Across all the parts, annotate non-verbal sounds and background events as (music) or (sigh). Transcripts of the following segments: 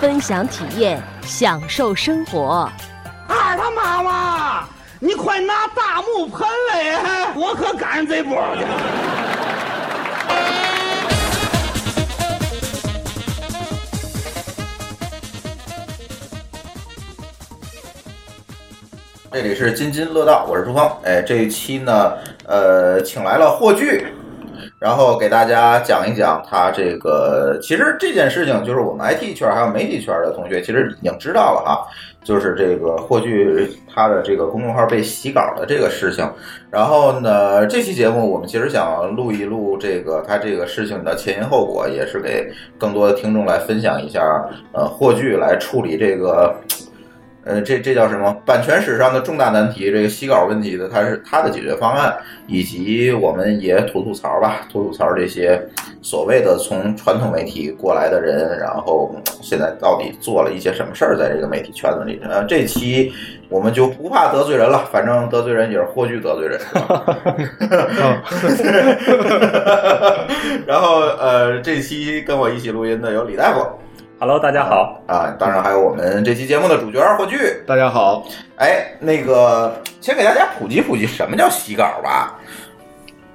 分享体验，享受生活。二他妈妈，你快拿大木盆来，我可赶上这波。这里是津津乐道，我是朱峰。哎，这一期呢，呃，请来了霍炬，然后给大家讲一讲他这个。其实这件事情，就是我们 IT 圈还有媒体圈的同学，其实已经知道了哈。就是这个霍炬他的这个公众号被洗稿的这个事情。然后呢，这期节目我们其实想录一录这个他这个事情的前因后果，也是给更多的听众来分享一下，呃，霍炬来处理这个。呃，这这叫什么？版权史上的重大难题，这个洗稿问题的，它是它的解决方案，以及我们也吐吐槽吧，吐吐槽这些所谓的从传统媒体过来的人，然后现在到底做了一些什么事儿，在这个媒体圈子里。呃，这期我们就不怕得罪人了，反正得罪人也是霍炬得罪人？(laughs) (laughs) 然后呃，这期跟我一起录音的有李大夫。Hello，大家好啊！当然还有我们这期节目的主角霍炬，大家好。哎，那个先给大家普及普及什么叫洗稿吧。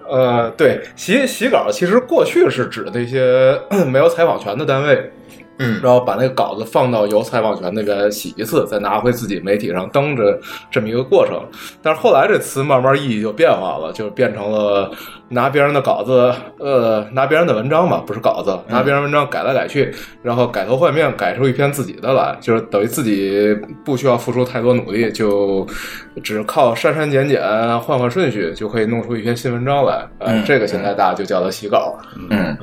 呃，对，洗洗稿其实过去是指那些 (clears throat) 没有采访权的单位，嗯，然后把那个稿子放到有采访权那边洗一次，再拿回自己媒体上登着这么一个过程。但是后来这词慢慢意义就变化了，就变成了拿别人的稿子，呃，拿别人的文章吧，不是稿子，拿别人文章改来改去，然后改头换面，改出一篇自己的来，就是等于自己不需要付出太多努力，就只靠删删减减、换换顺序，就可以弄出一篇新文章来。呃，嗯这个现在大家就叫它洗稿。嗯，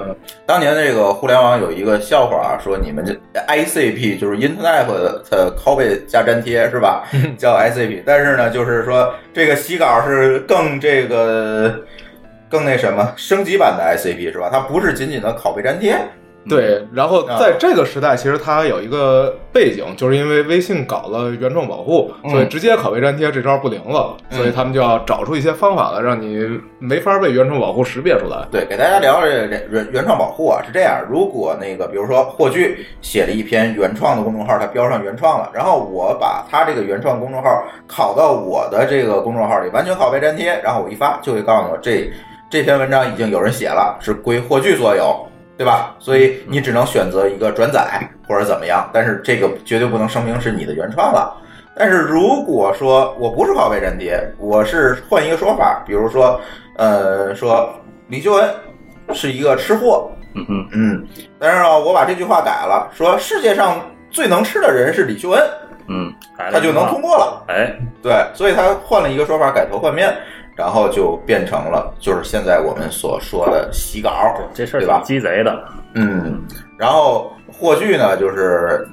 当年这个互联网有一个笑话，说你们这 ICP 就是 Internet 的拷贝加粘贴是吧？(laughs) 叫 ICP，但是呢，就是说这个洗稿是更这个更那什么升级版的 ICP 是吧？它不是仅仅的拷贝粘贴。对，然后啊在这个时代，其实它有一个背景，就是因为微信搞了原创保护，嗯所以直接拷贝粘贴这招不灵了，嗯所以他们就要找出一些方法来，让你没法被原创保护识别出来。对，给大家聊聊这原原创保护啊，是这样，如果那个比如说霍炬写了一篇原创的公众号，他标上原创了，然后我把他这个原创公众号拷到我的这个公众号里，完全拷贝粘贴，然后我一发就会告诉我这这篇文章已经有人写了，是归霍炬所有。对吧？所以你只能选择一个转载或者怎么样，但是这个绝对不能声明是你的原创了。但是如果说我不是拷贝粘贴，我是换一个说法，比如说，呃，说李秀恩是一个吃货，嗯嗯，嗯，但是呢，我把这句话改了，说世界上最能吃的人是李秀恩，嗯，他就能通过了。哎，对，所以他换了一个说法，改头换面，然后就变成了就是现在我们所说的洗稿，这事儿对吧？鸡贼的。嗯，然后霍炬呢，就是，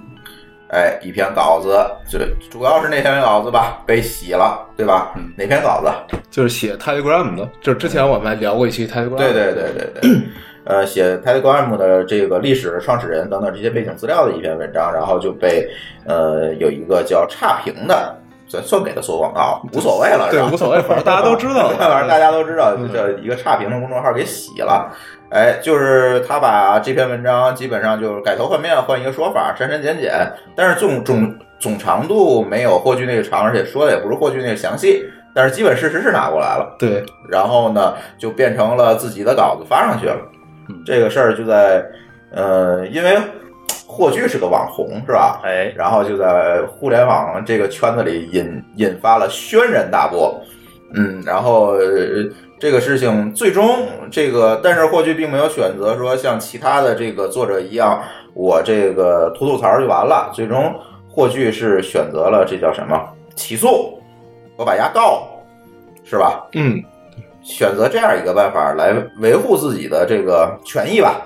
哎，一篇稿子，就主要是那篇稿子吧，被洗了，对吧？哪篇稿子？就是写 Telegram 的，就是之前我们还聊过一期 Telegram。对对对对对，(clears throat) 呃，写 Telegram 的这个历史、创始人等等这些背景资料的一篇文章，然后就被呃有一个叫差评的，算算给他做广告，无所谓了，对无所谓，反正大家都知道了。(laughs) 反正大家都知道，这一个差评的公众号给洗了。哎，就是他把这篇文章基本上就是改头换面，换一个说法，删删减减，但是总总总长度没有霍去那个长，而且说的也不是霍去那个详细，但是基本事实是拿过来了。对，然后呢，就变成了自己的稿子发上去了。这个事儿就在呃，因为霍炬是个网红是吧？哎，然后就在互联网这个圈子里引引发了轩然大波。嗯，然后、呃这个事情最终这个，但是霍炬并没有选择说像其他的这个作者一样，我这个吐吐槽就完了。最终霍炬是选择了这叫什么起诉，我把牙告，是吧？嗯，选择这样一个办法来维护自己的这个权益吧。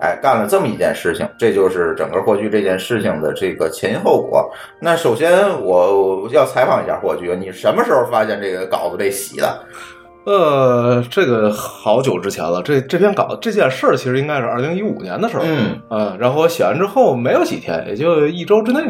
哎，干了这么一件事情，这就是整个霍炬这件事情的这个前因后果。那首先我要采访一下霍炬，你什么时候发现这个稿子被洗的？呃，这个好久之前了。这这篇稿这件事儿其实应该是二零一五年的时候。嗯呃，然后我写完之后没有几天，也就一周之内，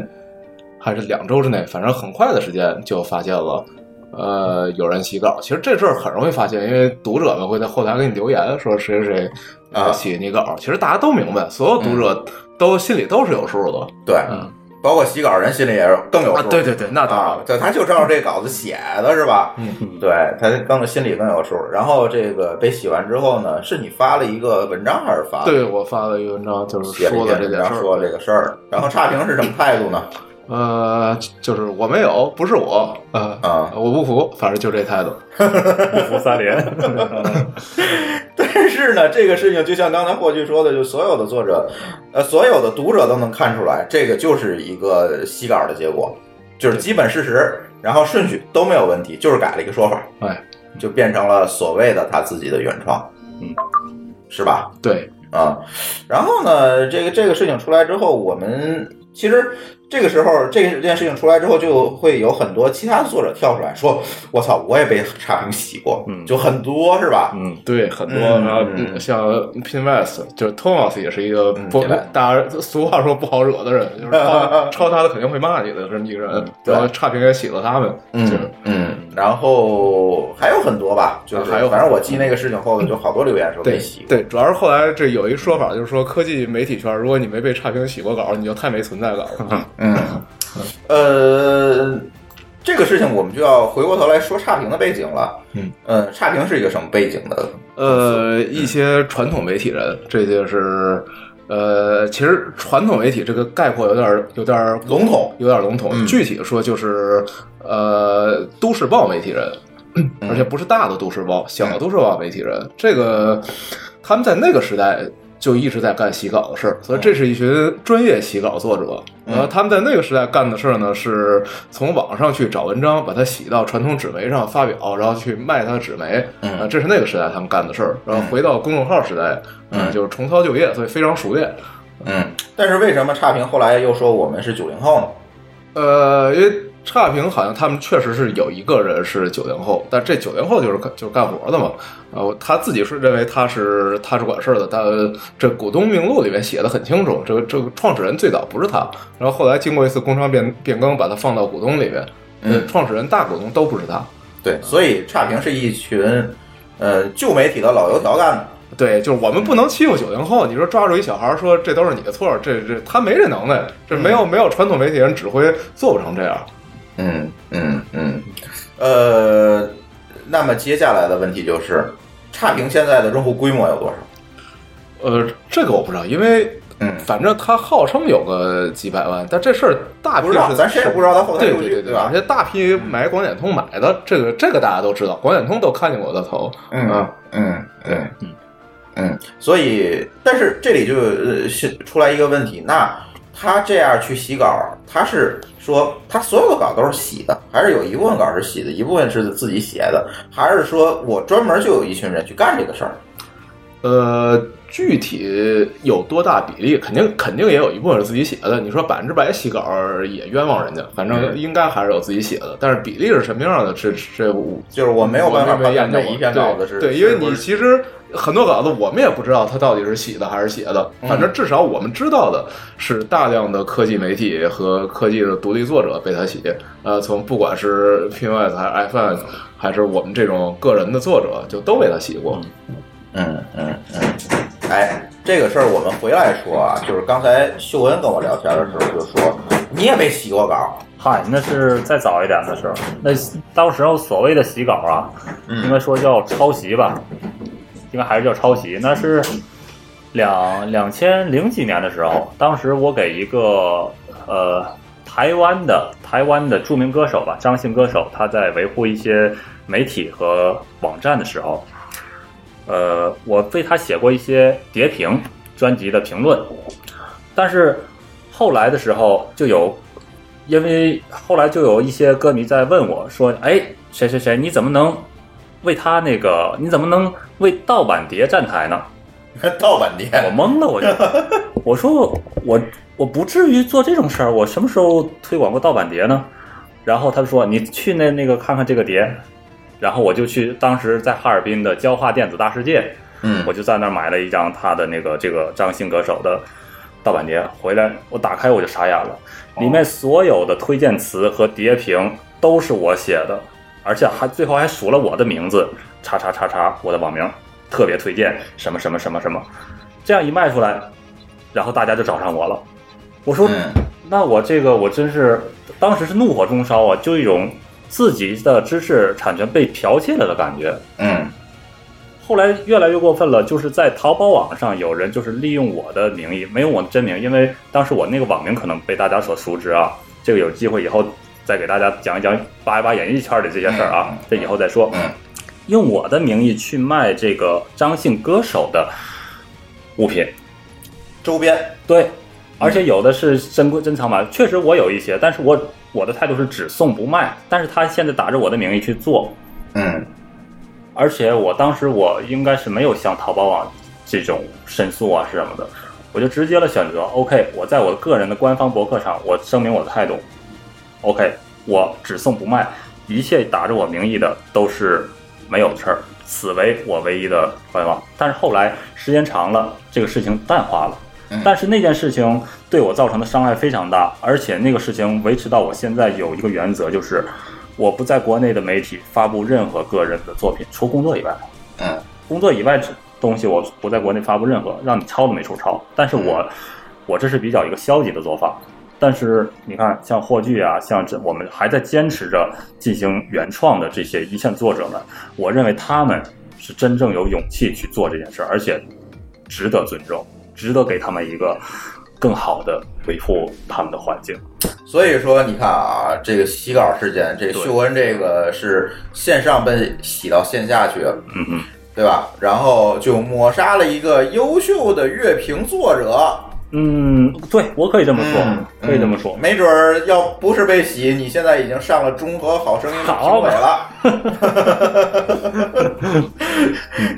还是两周之内，反正很快的时间就发现了。呃，有人洗稿，其实这事儿很容易发现，因为读者们会在后台给你留言说谁谁谁啊呃洗你稿。其实大家都明白，所有读者都心里都是有数的。对，嗯包括洗稿人心里也是更有数。啊，对对对，那当然对，他就照着这稿子写的是吧？嗯，对他更心里更有数。然后这个被洗完之后呢，是你发了一个文章还是发？对，我发了一个文章，就是说的这件事儿。说这个事儿。然后差评是什么态度呢？呃，就是我没有，不是我，呃，啊我不服，反正就这态度。(laughs) 不服三连。(laughs) 但是呢，这个事情就像刚才霍炬说的，就所有的作者，呃，所有的读者都能看出来，这个就是一个洗稿的结果，就是基本事实，然后顺序都没有问题，就是改了一个说法，哎，就变成了所谓的他自己的原创，嗯，是吧？对，啊，然后呢，这个这个事情出来之后，我们其实这个时候这件事情出来之后，就会有很多其他的作者跳出来说：“我操，我也被差评洗过。”嗯就很多是吧？嗯，对，很多，嗯然后嗯像 Pinwest，就是 Thomas 也是一个不嗯，大家俗话说不好惹的人，就是抄 (laughs) 抄他的肯定会骂你的这么一个人。对然后差评也洗了他们，就是嗯，然后还有很多吧，就是啊还有反正我记那个事情后头就好多留言说被对洗过。对，主要是后来这有一说法，就是说科技媒体圈，如果你没被差评洗过稿，你就太没存在感了。(laughs) 嗯，(laughs) 呃，这个事情我们就要回过头来说差评的背景了。嗯，呃，差评是一个什么背景的？呃，一些传统媒体人，这就是。呃，其实传统媒体这个概括有点儿有点儿笼统有点儿笼统。嗯具体的说就是，呃，都市报媒体人，而且不是大的都市报，小的都市报媒体人。这个他们在那个时代就一直在干洗稿的事儿，所以这是一群专业洗稿作者。嗯然后他们在那个时代干的事儿呢，是从网上去找文章，把它洗到传统纸媒上发表，然后去卖它的纸媒。嗯啊，这是那个时代他们干的事儿。然后回到公众号时代，嗯呃就是重操旧业，所以非常熟练。嗯，但是为什么差评后来又说我们是九零后呢？呃，因为差评好像他们确实是有一个人是九零后，但这九零后就是干就是干活的嘛。呃，他自己是认为他是他是管事儿的，但这股东名录里面写的很清楚，这个这个创始人最早不是他，然后后来经过一次工商变变更，把他放到股东里面。嗯呃创始人大股东都不是他。对，所以差评是一群呃旧媒体的老油条干的。对，就是我们不能欺负九零后。你说抓住一小孩说这都是你的错，这这他没这能耐，这没有没有传统媒体人指挥做不成这样。嗯嗯嗯，呃，那么接下来的问题就是，差评现在的用户规模有多少？呃，这个我不知道，因为嗯反正他号称有个几百万，但这事儿大批不知道，是咱谁也不知道他后台对数据，对对而吧？且大批买广点通买的，这个这个大家都知道，广点通都看见过的头。嗯啊嗯，对对，嗯嗯，所以，但是这里就呃是出来一个问题，那他这样去洗稿，他是说他所有的稿都是洗的，还是有一部分稿是洗的，一部分是自己写的，还是说我专门就有一群人去干这个事儿？呃，具体有多大比例，肯定肯定也有一部分是自己写的。你说百分之百洗稿也冤枉人家，反正嗯应该还是有自己写的。但是比例是什么样的，这这我就是我没有办法我没研究过判断哪一篇稿子是对，因为你其实很多稿子我们也不知道它到底是洗的还是写的，嗯反正至少我们知道的是大量的科技媒体和科技的独立作者被他洗。呃，从不管是 PNS 还是 iPhone，还是我们这种个人的作者，就都被他洗过。嗯嗯嗯，哎，这个事儿我们回来说啊，就是刚才秀恩跟我聊天的时候就说，你也没洗过稿，嗨，那是再早一点的时候，那当时候所谓的洗稿啊，嗯应该说叫抄袭吧，应该还是叫抄袭。那是两两千零几年的时候，当时我给一个呃台湾的台湾的著名歌手吧，张姓歌手，他在维护一些媒体和网站的时候，呃，我为他写过一些碟评专辑的评论，但是后来的时候就有，因为后来就有一些歌迷在问我说：“哎，谁谁谁，你怎么能为他那个？你怎么能为盗版碟站台呢？(laughs) ”盗版碟，我懵了，我就 (laughs) 我说我我不至于做这种事儿，我什么时候推广过盗版碟呢？然后他说你去那那个看看这个碟，然后我就去当时在哈尔滨的焦化电子大世界，嗯。我就在那儿买了一张他的那个这个张信歌手的盗版碟，回来我打开我就傻眼了，里面所有的推荐词和碟评都是我写的，而且还最后还数了我的名字，叉叉叉叉，我的网名，特别推荐什么什么什么什么，这样一卖出来，然后大家就找上我了。我说，嗯。那我这个我真是当时是怒火中烧啊，就一种自己的知识产权被剽窃了的感觉。嗯后来越来越过分了，就是在淘宝网上有人就是利用我的名义，没有我的真名，因为当时我那个网名可能被大家所熟知啊。这个有机会以后再给大家讲一讲扒一扒演艺圈里这些事儿啊这以后再说。嗯用我的名义去卖这个张姓歌手的物品，周边，对，而且有的是珍贵珍藏版，确实我有一些，但是我我的态度是只送不卖，但是他现在打着我的名义去做，嗯而且我当时我应该是没有向淘宝网这种申诉啊是什么的，我就直接了选择 OK，我在我个人的官方博客上我声明我的态度，OK，我只送不卖，一切打着我名义的都是没有的事儿，此为我唯一的官网。但是后来时间长了，这个事情淡化了。嗯但是那件事情对我造成的伤害非常大，而且那个事情维持到我现在有一个原则，就是我不在国内的媒体发布任何个人的作品，除工作以外。嗯工作以外这东西我不在国内发布任何，让你抄都没处抄。但是我我这是比较一个消极的做法。但是你看，像霍炬啊，像这我们还在坚持着进行原创的这些一线作者们，我认为他们是真正有勇气去做这件事儿，而且值得尊重，值得给他们一个更好的维护他们的环境。所以说，你看啊，这个洗稿事件，这对秀恩这个是线上被洗到线下去了，嗯嗯，对吧？然后就抹杀了一个优秀的乐评作者。嗯，对我可以这么说，嗯，可以这么说。没准儿要不是被洗，你现在已经上了中和好声音的评好委了。(laughs)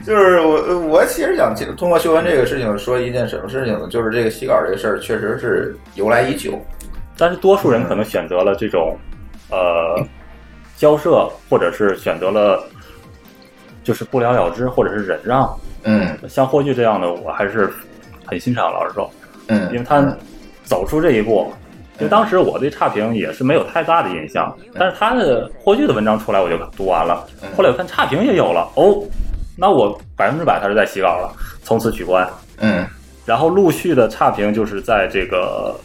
就是我，我其实想通过秀恩这个事情说一件什么事情呢？就是这个洗稿这个事儿确实是由来已久。但是多数人可能选择了这种，呃，交涉，或者是选择了就是不了了之，或者是忍让。嗯像霍炬这样的，我还是很欣赏。老实说，嗯，因为他走出这一步。因为当时我对差评也是没有太大的印象，但是他的霍炬的文章出来，我就读完了。后来我看差评也有了，哦，那我百分之百他是在洗稿了，从此取关。嗯然后陆续的差评就是在这个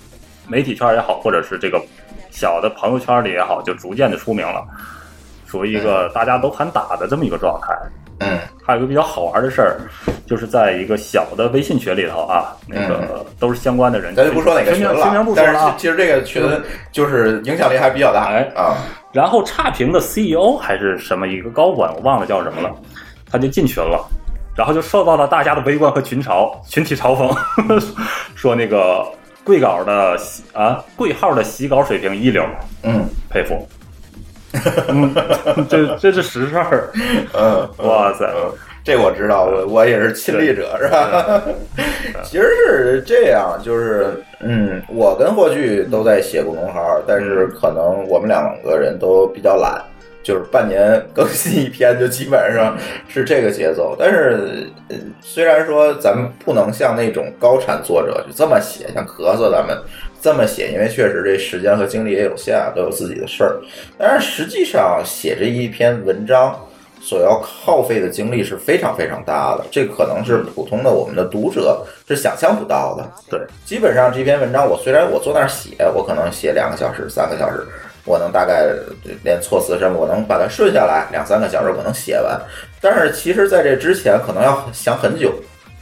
媒体圈也好，或者是这个小的朋友圈里也好，就逐渐的出名了，属于一个大家都喊打的这么一个状态。嗯还有一个比较好玩的事儿，就是在一个小的微信群里头啊，那个都是相关的人，嗯咱就不说哪个群了群名了，不说了啊。但是其实这个群就是影响力还比较大哎啊。然后差评的 CEO 还是什么一个高管，我忘了叫什么了，他就进群了，然后就受到了大家的围观和群嘲、群体嘲讽，(laughs) 说那个贵稿的洗啊贵号的洗稿水平一流，嗯佩服。嗯，这这是实事儿，(laughs) 嗯，哇塞！这我知道，我我也是亲历者，是吧？其实是这样，就是嗯，我跟霍炬都在写公众号，但是可能我们两个人都比较懒，就是半年更新一篇，就基本上是这个节奏。但是，呃虽然说咱们不能像那种高产作者就这么写，像咳嗽咱们这么写，因为确实这时间和精力也有限，都有自己的事儿。但是实际上写这一篇文章。所要耗费的精力是非常非常大的，这可能是普通的我们的读者是想象不到的。对，基本上这篇文章，我虽然我坐那儿写，我可能写两个小时、三个小时，我能大概连措辞什么，我能把它顺下来，两三个小时我能写完。但是其实在这之前，可能要想很久，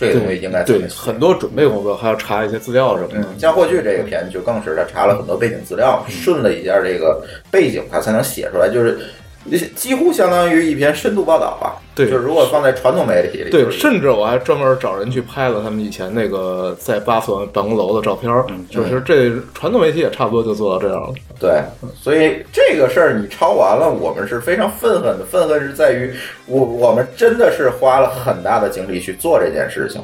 这个东西应该怎对。很多准备工作，还要查一些资料什么的。嗯，像霍去这个片就更是他查了很多背景资料，顺了一下这个背景，他才能写出来，就是几乎相当于一篇深度报道吧。对就是如果放在传统媒体里，对，甚至我还专门找人去拍了他们以前那个在巴索办公楼的照片儿，就是这传统媒体也差不多就做到这样了。对，所以这个事儿你抄完了，我们是非常愤恨的。愤恨是在于我我们真的是花了很大的精力去做这件事情，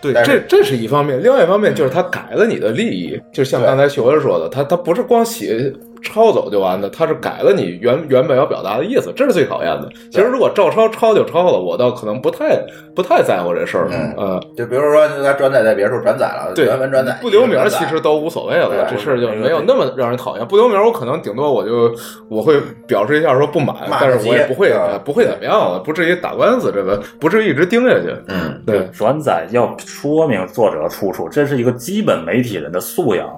对，这这是一方面，另外一方面就是他改了你的利益，就像刚才秀文说的，他他不是光写抄走就完了，他是改了你原原本要表达的意思，这是最讨厌的。其实如果照抄抄就抄了，我倒可能不太不太在乎这事儿，嗯呃，就比如说他转载在别处转载了，对，原文转载不留名其实都无所谓了，这事儿就没有那么让人讨厌。不留名，我可能顶多我就我会表示一下说不满，骂但是我也不会不会怎么样了，不至于打官司，这个不至于一直盯下去。嗯，对，转载要说明作者出处，这是一个基本媒体人的素养。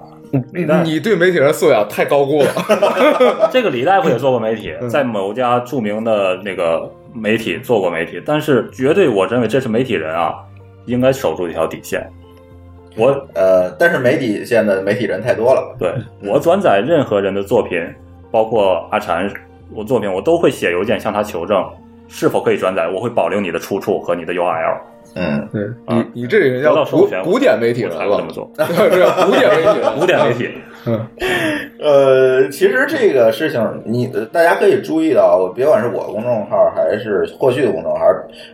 李大你对媒体人素养太高估了。(laughs) 这个李大夫也做过媒体，嗯在某家著名的那个媒体做过媒体，但是绝对我认为这是媒体人啊，应该守住一条底线。我呃，但是媒体现在媒体人太多了，对我转载任何人的作品，包括阿禅我作品，我都会写邮件向他求证是否可以转载，我会保留你的出处和你的 URL。嗯，对啊你你这人得叫古古典媒体人了这么，(laughs) 做。这叫古典媒体，(laughs) 古典媒体，嗯，呃，其实这个事情，你呃大家可以注意到，别管是我公众号还是霍旭的公众号，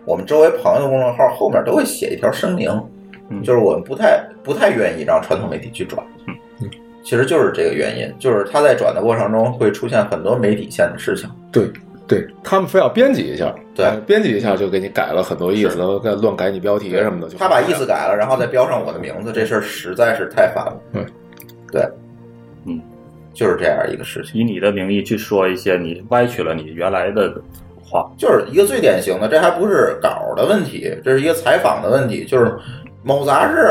我们周围朋友的公众号后面都会写一条声明，嗯就是我们不太不太愿意让传统媒体去转。嗯其实就是这个原因，就是他在转的过程中会出现很多媒体线的事情。对对，他们非要编辑一下，对呃编辑一下就给你改了很多意思，是然后再乱改你标题什么的，就他把意思改了，然后再标上我的名字，这事儿实在是太烦了。嗯，对，嗯，就是这样一个事情。以你的名义去说一些你歪曲了你原来的话。就是一个最典型的，这还不是稿的问题，这是一个采访的问题。就是某杂志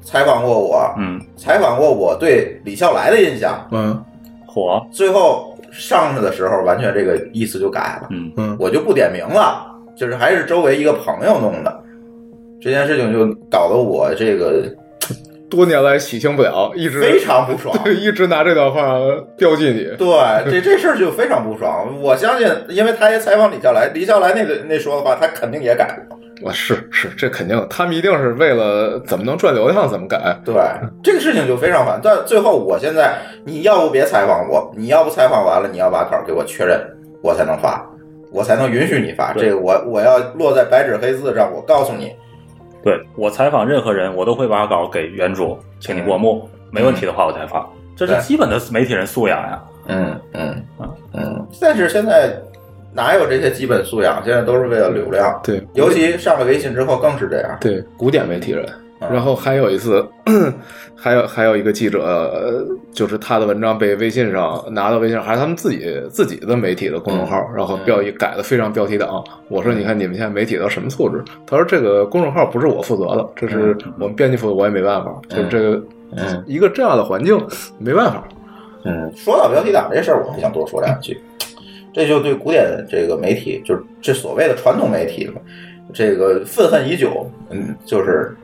采访过我，嗯，采访过我对李笑来的印象，嗯火，最后上去的时候，完全这个意思就改了，嗯，嗯，我就不点名了，就是还是周围一个朋友弄的。这件事情就搞得我这个多年来喜庆不了，一直非常不爽。对，(laughs) 一直拿这段话标记你。对，这这事儿就非常不爽。我相信，因为他也采访李笑来，李笑来那个那说的话，他肯定也改过。啊，是是，这肯定，他们一定是为了怎么能赚流量怎么改。对，这个事情就非常烦。但最后，我现在你要不别采访我，你要不采访完了，你要把稿给我确认，我才能发，我才能允许你发。这个我我要落在白纸黑字上，我告诉你，对我采访任何人，我都会把稿给原主，请你过目，没问题的话我才发，这是基本的媒体人素养呀。嗯嗯嗯嗯。但是现在哪有这些基本素养？现在都是为了流量，对，尤其上了微信之后更是这样。对古典媒体人。嗯然后还有一次，(clears throat) 还有还有一个记者，呃就是他的文章被微信上拿到微信上，还是他们自己自己的媒体的公众号，然后标题改的非常标题党。我说：“你看你们现在媒体都什么素质？”他说：“这个公众号不是我负责的，这是我们编辑负责，我也没办法。就是这个嗯一个这样的环境，没办法。嗯，说到标题党这事儿，我还想多说两句。这就对古典这个媒体，就是这所谓的传统媒体，这个愤恨已久。嗯，就是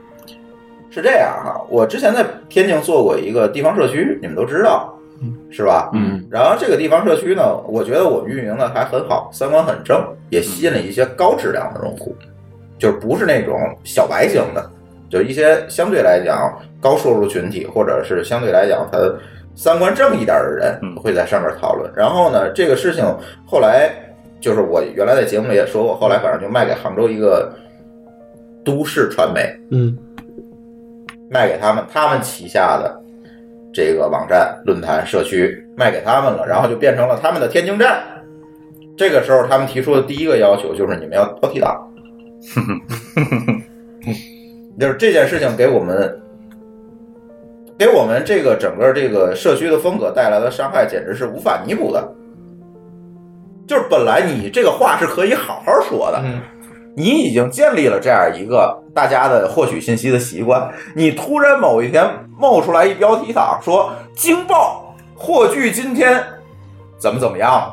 是这样哈。我之前在天津做过一个地方社区，你们都知道，是吧？嗯然后这个地方社区呢，我觉得我们运营的还很好，三观很正，也吸引了一些高质量的用户，就是不是那种小白型的，就一些相对来讲高收入群体，或者是相对来讲他三观正一点的人嗯会在上面讨论。然后呢，这个事情后来就是我原来在节目里也说过，后来反正就卖给杭州一个都市传媒，嗯卖给他们，他们旗下的这个网站、论坛、社区卖给他们了，然后就变成了他们的天津站。这个时候，他们提出的第一个要求就是你们要标题党，(laughs) 就是这件事情给我们给我们这个整个这个社区的风格带来的伤害，简直是无法弥补的。就是本来你这个话是可以好好说的，你已经建立了这样一个大家的获取信息的习惯，你突然某一天冒出来一标题党说“惊爆霍炬今天怎么怎么样”，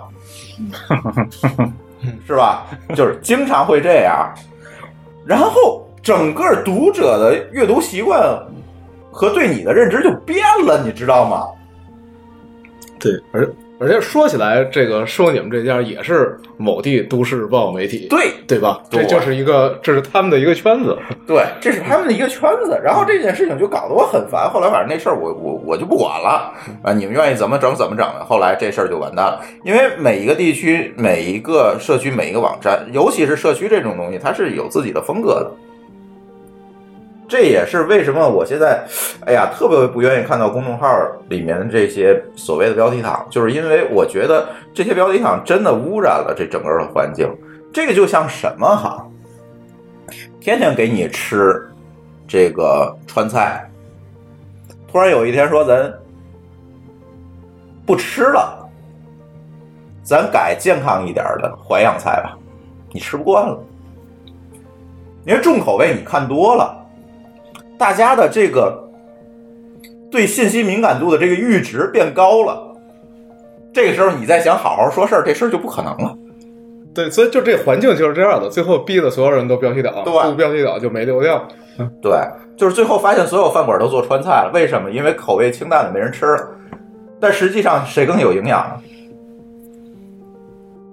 (laughs) 是吧？就是经常会这样，然后整个读者的阅读习惯和对你的认知就变了，你知道吗？对，而而且说起来，这个说你们这家也是某地都市报媒体，对，对吧？对这就是一个，这是他们的一个圈子。(laughs) 对，这是他们的一个圈子。然后这件事情就搞得我很烦。后来反正那事儿我我我就不管了啊，你们愿意怎么整怎么整。后来这事儿就完蛋了，因为每一个地区、每一个社区、每一个网站，尤其是社区这种东西，它是有自己的风格的。这也是为什么我现在，哎呀，特别不愿意看到公众号里面的这些所谓的标题党，就是因为我觉得这些标题党真的污染了这整个的环境。这个就像什么哈，天天给你吃这个川菜，突然有一天说咱不吃了，咱改健康一点的淮扬菜吧，你吃不惯了，因为重口味你看多了。大家的这个对信息敏感度的这个阈值变高了，这个时候你再想好好说事儿，这事儿就不可能了。对，所以就这环境就是这样的，最后逼得所有人都标题党，对不标题党就没流量。对，就是最后发现所有饭馆都做川菜了，为什么？因为口味清淡的没人吃了。但实际上谁更有营养呢？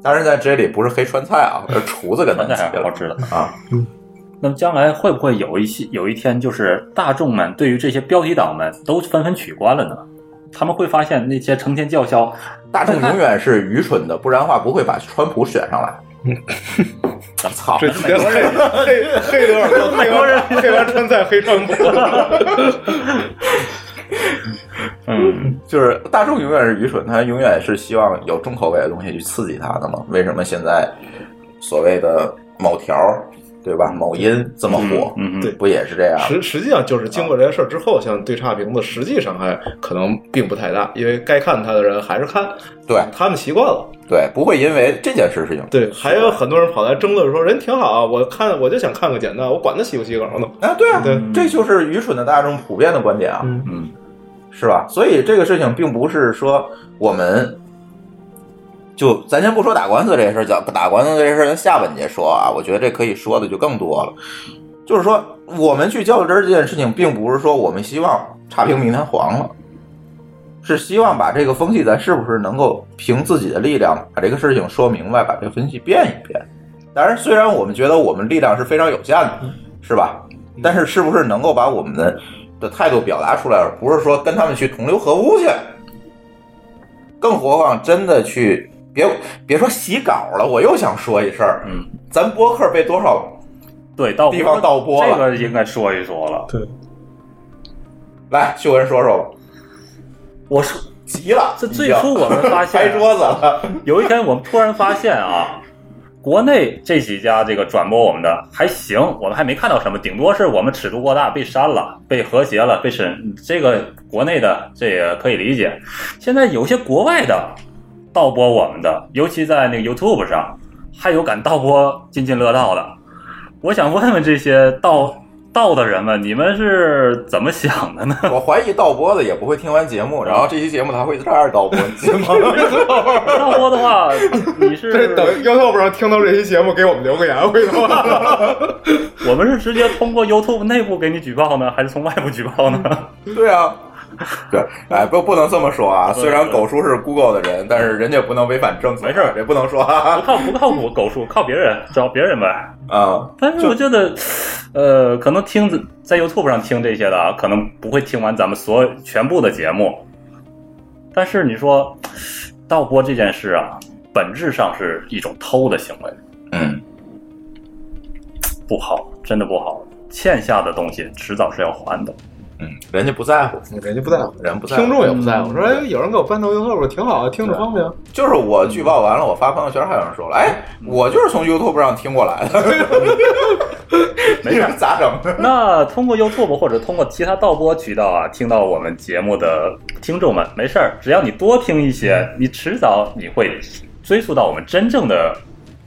当然，在这里不是黑川菜啊，是厨子跟他川菜急了好吃的。啊。那么将来会不会有一些有一天，就是大众们对于这些标题党们都纷纷取关了呢？他们会发现那些成天叫嚣大众永远是愚蠢的，不然的话不会把川普选上来。(laughs) 操！这黑黑黑德尔多黑完黑完川菜黑川普，嗯，就是大众永远是愚蠢，他永远是希望有重口味的东西去刺激他的嘛。为什么现在所谓的某条，对吧？某音这么火，嗯对不也是这样？实实际上就是经过这些事儿之后，像对差评的实际伤害可能并不太大，因为该看他的人还是看，对他们习惯了。对，不会因为这件事事情。对，还有很多人跑来争论说人挺好啊，我看我就想看个简单，我管他洗不洗稿呢。啊，对啊，对这就是愚蠢的大众普遍的观点啊，嗯嗯，是吧？所以这个事情并不是说我们就咱先不说打官司这事儿，讲打官司这事儿，咱下半节说啊。我觉得这可以说的就更多了，就是说我们去较真儿这件事情，并不是说我们希望差评明天黄了。是希望把这个风气，咱是不是能够凭自己的力量把这个事情说明白，把这个分析变一变？当然，虽然我们觉得我们力量是非常有限的，是吧？但是，是不是能够把我们的的态度表达出来，而不是说跟他们去同流合污去？更何况真的去别别说洗稿了，我又想说一事儿，嗯，咱播客被多少对，盗地方盗播了这个应该说一说了。对来秀文说说吧？我说，急了，这最初我们发现 (laughs) 拍桌子了，(laughs) 有一天我们突然发现啊，国内这几家这个转播我们的还行，我们还没看到什么，顶多是我们尺度过大被删了、被和谐了、被审，这个国内的这也可以理解。现在有些国外的盗播我们的，尤其在那个 YouTube 上，还有敢盗播津津乐道的。我想问问这些盗盗的人们，你们是怎么想的呢？(laughs) 我怀疑盗播的也不会听完节目，然后这期节目他会这样盗播，吗？(laughs) 盗播的话，你是 (laughs) 等 YouTube 上听到这期节目，给我们留个言，回头。我们是直接通过 YouTube 内部给你举报呢，还是从外部举报呢？对啊，(laughs) 对，哎，不不能这么说啊。虽然狗叔是 Google 的人，但是人家不能违反政策，没事儿这不能说不啊。靠不靠谱狗叔，靠别人找别人呗。(laughs) 啊，但是我觉得，呃，可能听在 YouTube 上听这些的啊，可能不会听完咱们所有全部的节目。但是你说盗播这件事啊，本质上是一种偷的行为，嗯，不好，真的不好。欠下的东西迟早是要还的。嗯，人家不在乎，人家不在乎，人不在乎听众也不在乎。说哎，有人给我搬到 YouTube，挺好，听着方便。就是我举报完了，我发朋友圈，还有人说了，哎，我就是从 YouTube 上听过来的，(laughs) 没事 (laughs) 咋整？那通过 YouTube 或者通过其他盗播渠道啊，听到我们节目的听众们，没事儿，只要你多听一些，你迟早你会追溯到我们真正的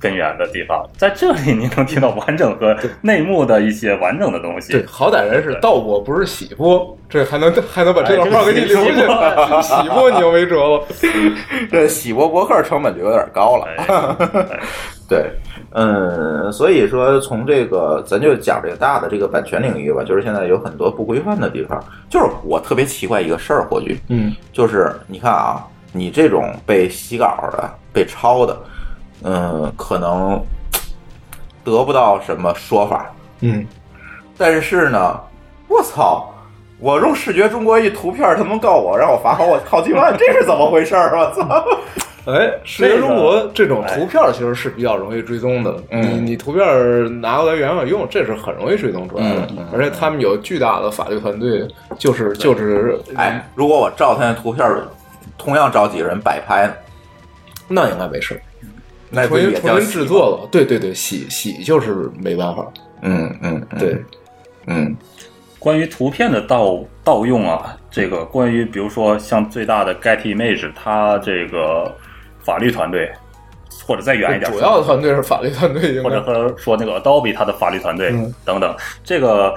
根源的地方，在这里你能听到完整和内幕的一些完整的东西。对，好歹人是盗播，不是洗播，这还能还能把这段话给你留下个。(laughs) 洗播你又没辙了。(laughs) 这洗播博客成本就有点高了。哎，(laughs) 对，嗯，所以说从这个咱就讲这个大的这个版权领域吧，就是现在有很多不规范的地方。就是我特别奇怪一个事儿，霍炬，嗯，就是你看啊，你这种被洗稿的、被抄的，嗯，可能得不到什么说法，嗯，但是呢，我操！我用视觉中国一图片，他们告我，让我罚款我好几万，这是怎么回事儿？我操！(laughs) 哎，视觉中国这种图片其实是比较容易追踪的。嗯你你图片拿过来原样用，这是很容易追踪出来的。而且他们有巨大的法律团队，就是就是，哎，如果我照他那图片，同样找几个人摆拍呢，那应该没事。重重新制作了，对对对，洗洗就是没办法。嗯嗯，嗯。对，，嗯。关于图片的盗盗用啊，这个关于比如说像最大的 Get Image，它这个法律团队，或者再远一点，主要的团队是法律团队，或者该和说那个 Adobe 它的法律团队嗯等等，这个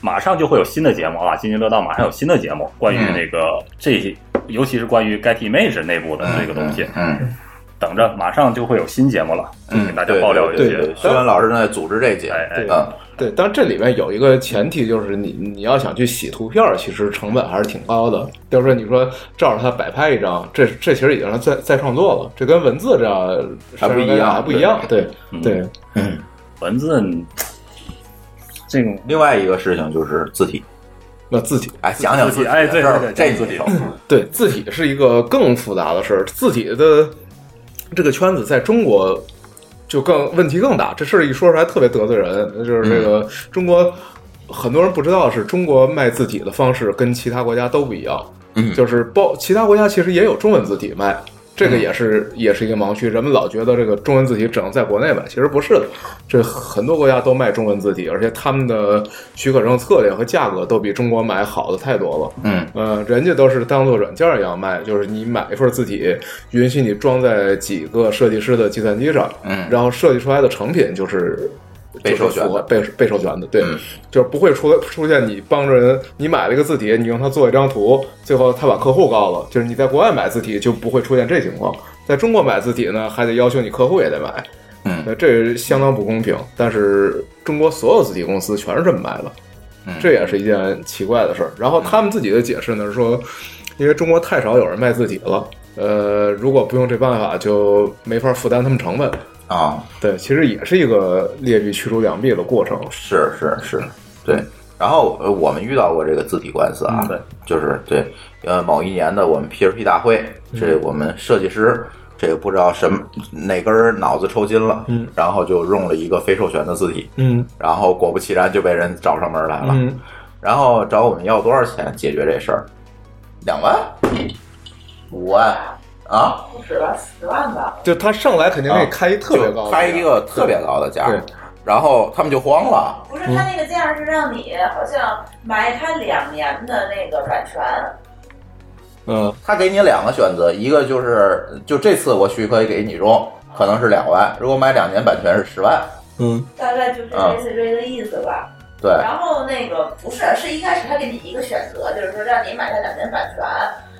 马上就会有新的节目啊，津津乐道马上有新的节目，关于嗯。那个这些，尤其是关于 Get Image 内部的这个东西，嗯，等着马上就会有新节目了，嗯给大家爆料一些对对。薛文老师正在组织这节目，哎哎，嗯对，但这里面有一个前提，就是你你要想去洗图片儿，其实成本还是挺高的。就是说，你说照着它摆拍一张，这这其实已经是再再创作了，这跟文字这样还不一样还不一样。对对嗯对，文字这种另外一个事情就是字体，那字体哎，讲讲字体，哎对对对这字体对字体是一个更复杂的事儿，字体的这个圈子在中国就更问题更大。这事儿一说出来特别得罪人，就是这个中国很多人不知道，是中国卖字体的方式跟其他国家都不一样。嗯就是包其他国家其实也有中文字体卖。这个也是也是一个盲区，人们老觉得这个中文字体只能在国内买，其实不是的。这很多国家都卖中文字体，而且他们的许可证策略和价格都比中国买好的太多了。嗯呃，人家都是当做软件一样卖，就是你买一份字体，允许你装在几个设计师的计算机上，嗯然后设计出来的成品就是被授权的被被授权的，对，嗯就是不会出出现你帮着人，你买了一个字体，你用它做一张图，最后他把客户告了，就是你在国外买字体就不会出现这情况，在中国买字体呢，还得要求你客户也得买，嗯那这相当不公平。但是中国所有字体公司全是这么卖的，嗯这也是一件奇怪的事儿。然后他们自己的解释呢是说，因为中国太少有人卖字体了，呃，如果不用这办法，就没法负担他们成本。啊，对，其实也是一个劣币驱逐良币的过程。是是是，对。然后呃，我们遇到过这个字体官司啊，嗯对，就是对，呃，某一年的我们 PHP 大会，这我们设计师这个不知道什么哪根儿脑子抽筋了，嗯，然后就用了一个非授权的字体，嗯然后果不其然就被人找上门来了，嗯，然后找我们要多少钱解决这事儿？两万？五万？啊？不止吧，十万吧。就他上来肯定给你开一特别高的开一个特别高的价对，然后他们就慌了，不是，他那个价是让你好像买他两年的那个版权，嗯他给你两个选择，一个就是就这次我许可给你用，可能是两万，如果买两年版权是十万，嗯大概就是类似这个意思吧。对，然后那个不是，是一开始他给你一个选择，就是说让你买他两年版权。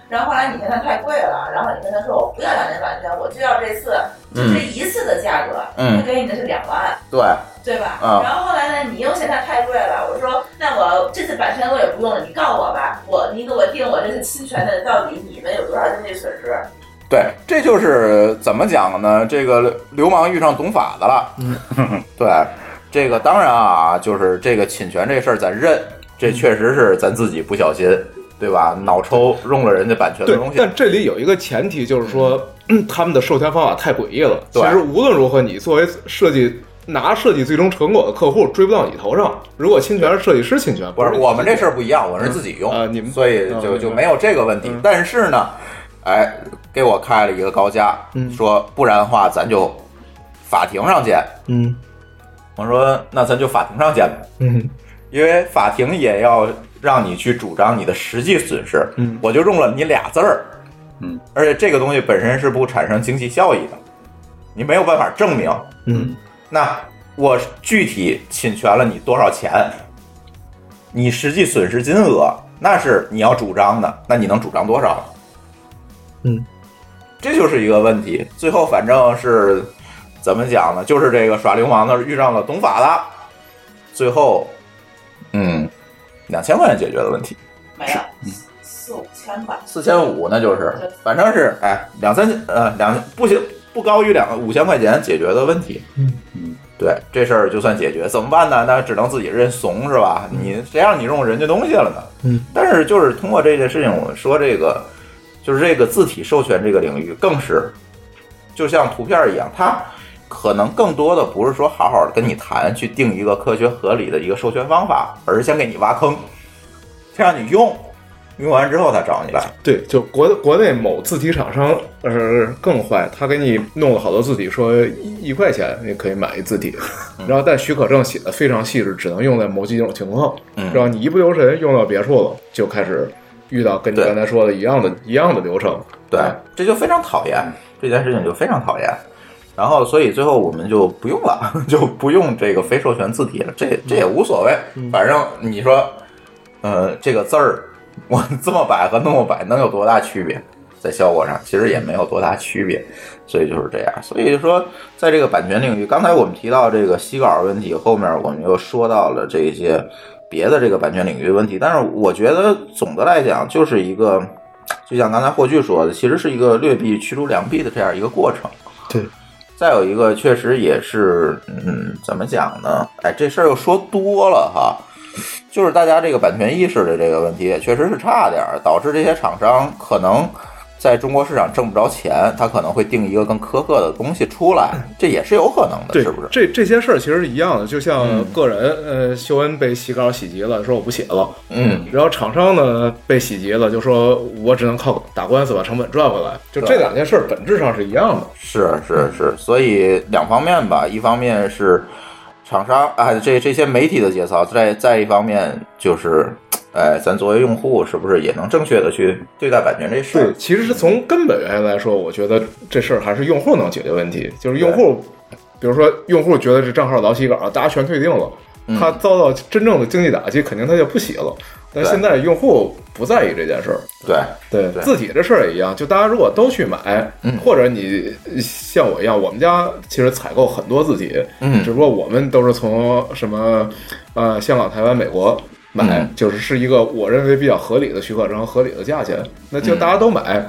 然后后来你嫌它太贵了，然后你跟他说我不要两年版权，我就要这次就这一次的价格，嗯他给你的是两万，对，对吧？嗯然后后来呢，你又嫌它太贵了，我说那我这次版权我也不用了，你告我吧，我你给我定我这次侵权的到底你们有多少经济损失？对，这就是怎么讲呢？这个流氓遇上懂法的了。嗯，(laughs) 对，这个当然啊，就是这个侵权这事儿咱认，这确实是咱自己不小心，对吧？脑抽用了人家版权的东，西。但这里有一个前提，就是说、(clears throat) 他们的授权方法太诡异了。其对实无论如何，你作为设计拿设计最终成果的客户追不到你头上。如果侵权是设计师侵权，不是我们这事儿儿不一样，我是自己用啊你们所以就就没有这个问题嗯。但是呢，哎，给我开了一个高价，嗯说不然的话咱就法庭上见。嗯我说那咱就法庭上见吧，嗯因为法庭也要让你去主张你的实际损失。嗯我就用了你俩字儿，嗯，而且这个东西本身是不产生经济效益的，你没有办法证明。嗯那我具体侵权了你多少钱？你实际损失金额那是你要主张的，那你能主张多少？嗯，这就是一个问题。最后反正是怎么讲呢？就是这个耍流氓的遇上了懂法的，最后，嗯，两千块钱解决的问题，没有四五千吧。四千五那就是，反正是哎两三千呃两不行不高于两五千块钱解决的问题。嗯嗯，对，这事儿就算解决，怎么办呢？那只能自己认怂是吧？你谁让你用人家东西了呢？嗯，但是就是通过这件事情，我们说这个就是这个字体授权这个领域更是就像图片一样，它可能更多的不是说好好的跟你谈，去定一个科学合理的一个授权方法，而是先给你挖坑，先让你用，用完之后再找你来。对，就国国内某字体厂商呃更坏，他给你弄了好多字体，说一一块钱你可以买一字体，(laughs) 然后但许可证写的非常细致，只能用在某几种情况，嗯然后你一不留神用到别处了，就开始遇到跟你刚才说的一样的一样的流程。对，这就非常讨厌，这件事情就非常讨厌。然后，所以最后我们就不用了，(laughs) 就不用这个非授权字体了，这这也无所谓，反正你说，呃，这个字儿我这么摆和那么摆能有多大区别？在效果上其实也没有多大区别，所以就是这样。所以就说，在这个版权领域，刚才我们提到这个洗稿问题，后面我们又说到了这些别的这个版权领域的问题，但是我觉得总的来讲就是一个。就像刚才霍炬说的，其实是一个劣币驱逐良币的这样一个过程。对，再有一个，确实也是，嗯，怎么讲呢？哎，这事儿又说多了哈，就是大家这个版权意识的这个问题，也确实是差点儿，导致这些厂商可能在中国市场挣不着钱，他可能会定一个更苛刻的东西出来，这也是有可能的，对，是不是？这这些事儿其实是一样的，就像嗯个人，呃，秀恩被洗稿洗急了，说我不写了，嗯，然后厂商呢被洗急了，就说我只能靠打官司把成本赚回来，就这两件事儿本质上是一样的。是是是，所以两方面吧，一方面是厂商啊，这这些媒体的节操，在在一方面就是，哎，咱作为用户是不是也能正确的去对待版权这事对儿？，其实是从根本原因来说，我觉得这事儿还是用户能解决问题。就是用户，比如说用户觉得这账号老洗稿，大家全退订了，嗯他遭到真正的经济打击，肯定他就不洗了。但现在用户不在意这件事儿，对。对对。字体这事儿也一样，就大家如果都去买，嗯。或者你像我一样，我们家其实采购很多字体，嗯。只不过我们都是从什么呃香港、台湾、美国买，嗯。就是是一个我认为比较合理的许可证和合理的价钱，那就嗯。大家都买，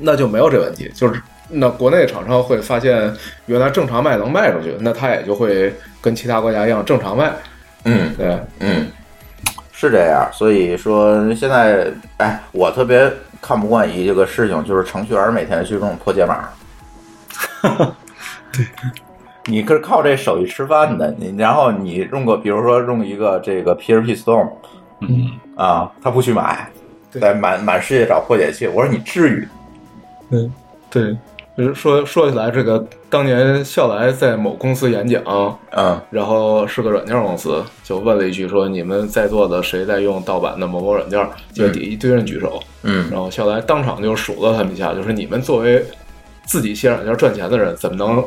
那就没有这问题，就是。那国内厂商会发现，原来正常卖能卖出去，那他也就会跟其他国家一样正常卖。嗯。对，嗯，是这样。所以说现在，哎，我特别看不惯一个事情，就是程序员每天去用破解码。对，(laughs) 你是靠这手艺吃饭的，你然后你用个，比如说用一个这个 PHP Storm，嗯啊，他不去买，对在满满世界找破解器。我说你至于？嗯，对，就是说说起来，这个当年笑来在某公司演讲，嗯然后是个软件公司，就问了一句说：“你们在座的谁在用盗版的某某软件？”结果底下一堆人举手，嗯然后笑来当场就数了他们一下，就是你们作为自己写软件赚钱的人，怎么能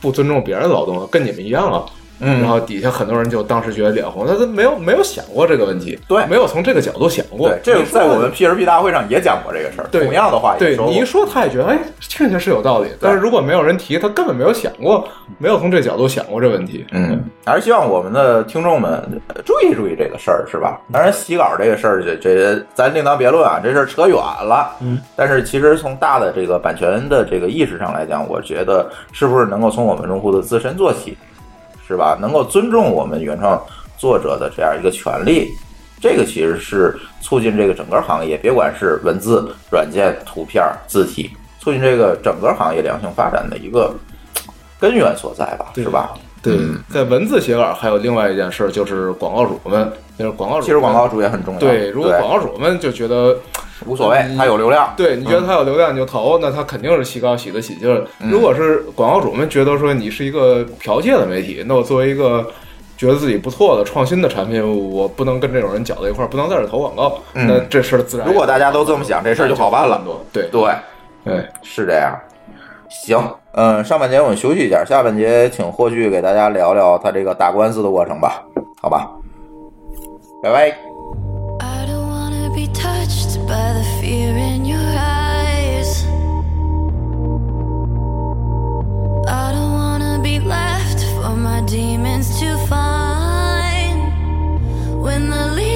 不尊重别人的劳动呢？跟你们一样啊！嗯，然后底下很多人就当时觉得脸红，他都没有没有想过这个问题，对没有从这个角度想过。对，这个在我们 P R P 大会上也讲过这个事儿，同样的话也说对你一说，他也觉得哎，确实是有道理。但是如果没有人提，他根本没有想过，没有从这角度想过这问题。嗯，还是希望我们的听众们呃注意注意这个事儿，是吧？当然，洗稿这个事儿，这这咱另当别论啊，这事儿扯远了。嗯，但是其实从大的这个版权的这个意识上来讲，我觉得是不是能够从我们用户的自身做起，是吧？能够尊重我们原创作者的这样一个权利，这个其实是促进这个整个行业，别管是文字、软件、图片、字体，促进这个整个行业良性发展的一个根源所在吧，是吧？对嗯，在文字写稿还有另外一件事，就是广告主们，就是广告主，其实广告主也很重要。对，如果广告主们就觉得无所谓，他有流量。对你觉得他有流量你就投，那他肯定是洗稿洗的起劲儿。嗯如果是广告主们觉得说你是一个剽窃的媒体，那我作为一个觉得自己不错的创新的产品，我不能跟这种人搅在一块儿，不能在这儿投广告，嗯那这事儿自然如果大家都这么想，这事儿就好办了。对对，对，是这样。行，嗯，上半节我们休息一下，下半节请霍炬给大家聊聊他这个打官司的过程吧，好吧？拜拜。I don't wanna be touched by the fear in your eyes. I don't wanna be left for my demons to find. When the leader.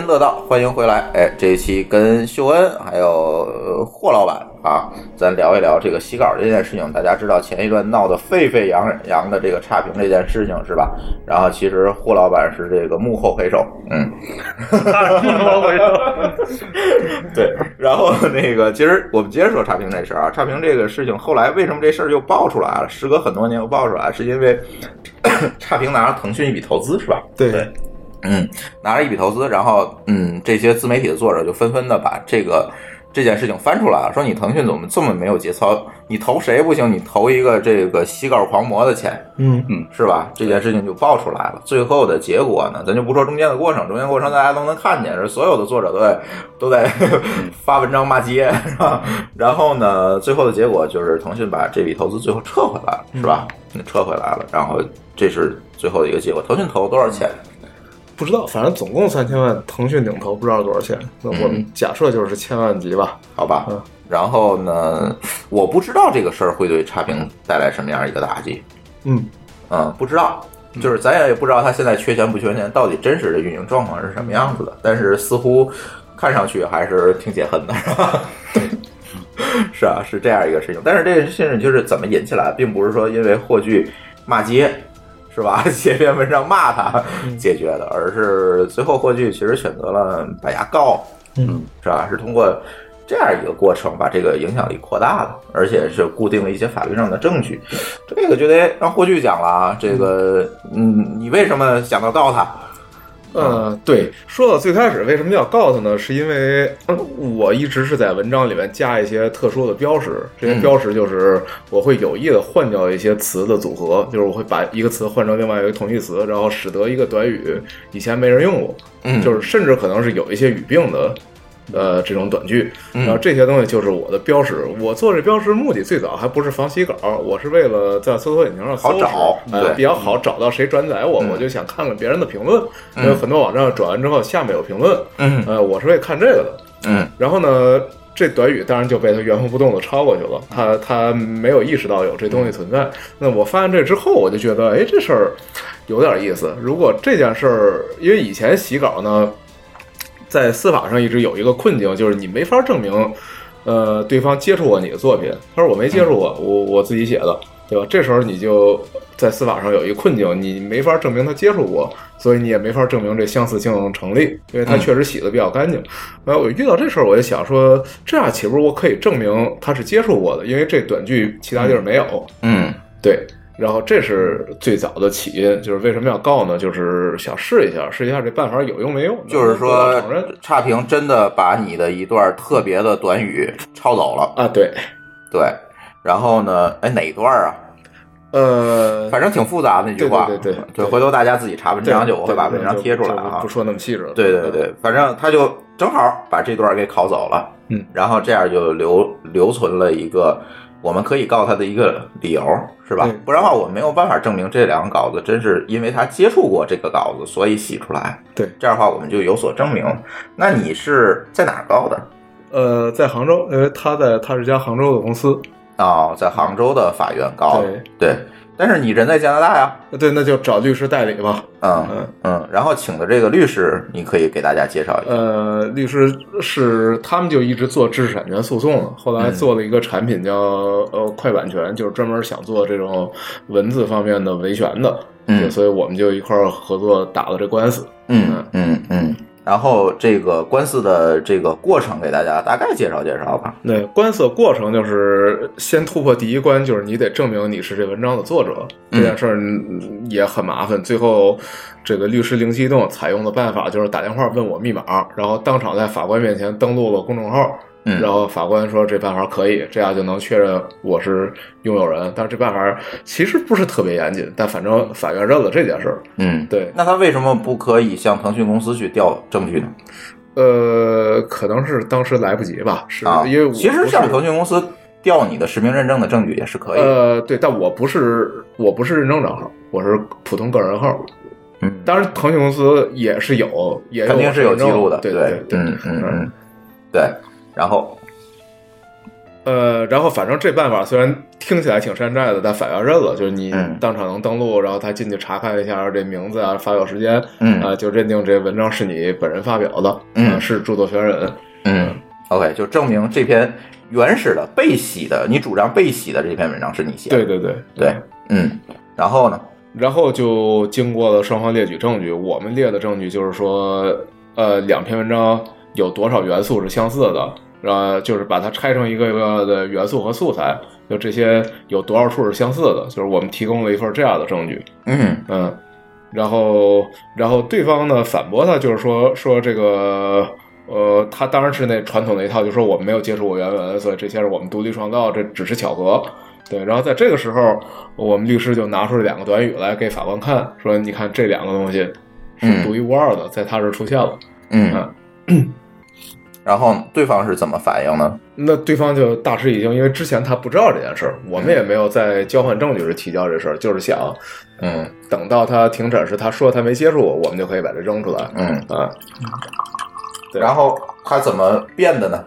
津乐道，欢迎回来。哎，这一期跟秀恩还有呃霍老板啊，咱聊一聊这个洗稿这件事情。大家知道前一段闹得沸沸扬扬的这个差评这件事情是吧？然后其实霍老板是这个幕后黑手，嗯，(laughs) 对。然后那个，其实我们接着说差评这事儿啊，差评这个事情后来为什么这事儿又爆出来了？时隔很多年又爆出来，是因为 (coughs) 差评拿了腾讯一笔投资是吧？对对嗯，拿了一笔投资，然后嗯，这些自媒体的作者就纷纷的把这个这件事情翻出来了，说你腾讯怎么这么没有节操？你投谁不行？你投一个这个洗稿狂魔的钱，嗯嗯，是吧？这件事情就爆出来了。最后的结果呢，咱就不说中间的过程，中间过程大家都能看见，是所有的作者都在 (laughs) 都在发文章骂街，(laughs) 是吧？然后呢，最后的结果就是腾讯把这笔投资最后撤回来了，是吧？撤回来了，然后这是最后的一个结果。腾讯投了多少钱？不知道，反正总共三千万，腾讯顶投不知道多少钱。那我们假设就是千万级吧。好吧嗯，然后呢，我不知道这个事儿会对差评带来什么样一个打击，嗯，嗯，不知道，就是咱也不知道他现在缺钱不缺钱，到底真实的运营状况是什么样子的。但是似乎看上去还是挺解恨的，是吧？(laughs) 是啊，是这样一个事情。但是这个事情就是怎么引起来，并不是说因为霍炬骂街。是吧？写篇文章骂他解决的，而是最后霍炬其实选择了把牙告，嗯，是吧？是通过这样一个过程把这个影响力扩大了，而且是固定了一些法律上的证据。这个就得让霍炬讲了啊。这个，嗯，你为什么想到告他？呃，对，说到最开始为什么要告诉呢？是因为、嗯我一直是在文章里面加一些特殊的标识，这些嗯标识就是我会有意的换掉一些词的组合，就是我会把一个词换成另外一个同义词，然后使得一个短语以前没人用过，嗯就是甚至可能是有一些语病的。呃，这种短句，嗯然后这些东西就是我的标识。我做这标识目的最早还不是防洗稿，我是为了在搜索引擎上搜好找索呃对比较好找到谁转载我，嗯我就想看看别人的评论。嗯因为很多网站转完之后下面有评论，嗯呃，我是为看这个的。嗯然后呢，这短语当然就被他原封不动的抄过去了，他他没有意识到有这东西存在。那我发现这之后，我就觉得，哎，这事儿有点意思。如果这件事儿，因为以前洗稿呢，在司法上一直有一个困境，就是你没法证明，呃，对方接触过你的作品。他说我没接触过，我我自己写的，对吧？这时候你就在司法上有一个困境，你没法证明他接触过，所以你也没法证明这相似性成立，因为他确实洗的比较干净。然后我遇到这事儿，我就想说，这样岂不是我可以证明他是接触过的？因为这短句其他地儿没有。嗯对，然后这是最早的起因，就是为什么要告呢？就是想试一下，试一下这办法有用没用。就是说差评真的把你的一段特别的短语抄走了，啊，对，对。然后呢？哎，哪一段啊？呃，反正挺复杂的那句话，对对对对对，回头大家自己查文章去，对我会把文章贴出来啊不。说那么细致了。对对对，反正他就正好把这段给拷走了，嗯，然后这样就留留存了一个我们可以告他的一个理由，是吧？不然的话，我没有办法证明这两个稿子真是因为他接触过这个稿子，所以洗出来。对这样的话我们就有所证明。那你是在哪儿告的？呃，在杭州，因为他在他是家杭州的公司，哦，在杭州的法院告的。对对，但是你人在加拿大呀。对，那就找律师代理吧。嗯嗯嗯，然后请的这个律师，你可以给大家介绍一下。呃，律师是他们就一直做知识产权诉讼了，后来做了一个产品叫呃快版权，就是专门想做这种文字方面的维权的，嗯所以我们就一块儿合作打了这官司。嗯嗯嗯，然后这个官司的这个过程给大家大概介绍介绍吧。那官司的过程就是先突破第一关，就是你得证明你是这文章的作者。这件事儿嗯也很麻烦，最后这个律师灵机一动，采用的办法就是打电话问我密码，然后当场在法官面前登录了公众号。嗯然后法官说这办法可以，这样就能确认我是拥有人。但是这办法其实不是特别严谨，但反正法院认了这件事儿。嗯，对，那他为什么不可以向腾讯公司去调证据呢？呃，可能是当时来不及吧，是、啊，因为我其实向腾讯公司调你的实名认证的证据也是可以。呃，对，但我不是我不是认证账号，我是普通个人号。嗯，当然，腾讯公司也是有，也有肯定是有记录的。对对对，嗯嗯嗯，对。然后，呃，然后反正这办法虽然听起来挺山寨的，但法院认了，就是你嗯当场能登录，然后他进去查看一下这名字啊、发表时间，嗯啊，就认定这文章是你本人发表的，是著作权人。嗯，OK，就证明这篇原始的被洗的，你主张被洗的这篇文章是你写的。对对对对，嗯，然后呢？然后就经过了双方列举证据，我们列的证据就是说，呃，两篇文章有多少元素是相似的，呃，就是把它拆成一个一个的元素和素材，就这些有多少处是相似的，就是我们提供了一份这样的证据，嗯嗯，然后然后对方呢反驳他，就是说说这个。呃，他当然是那传统的一套，就说我们没有接触过原文，所以这些是我们独立创造，这只是巧合。对，然后在这个时候，我们律师就拿出了两个短语来给法官看，说你看这两个东西是独一无二的，在他这儿出现了。嗯嗯，然后对方是怎么反应呢？那对方就大吃一惊，因为之前他不知道这件事儿，我们也没有在交换证据时提交这事儿，就是想，嗯，等到他庭审时他说他没接触过，我们就可以把这扔出来。嗯啊，对然后他怎么变的呢？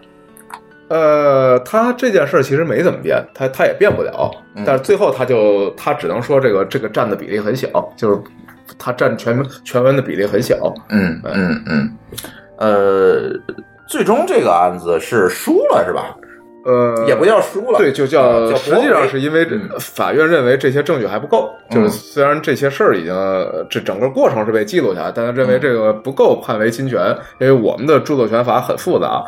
呃，他这件事儿其实没怎么变，他他也变不了，嗯但是最后他就他只能说这个这个占的比例很小，就是他占全文全文的比例很小。嗯嗯嗯，呃，最终这个案子是输了是吧？呃，也不叫输了，对，就叫实际上是因为法院认为这些证据还不够，就是虽然这些事儿已经呃这整个过程是被记录下来，但他认为这个不够判为侵权，因为我们的著作权法很复杂。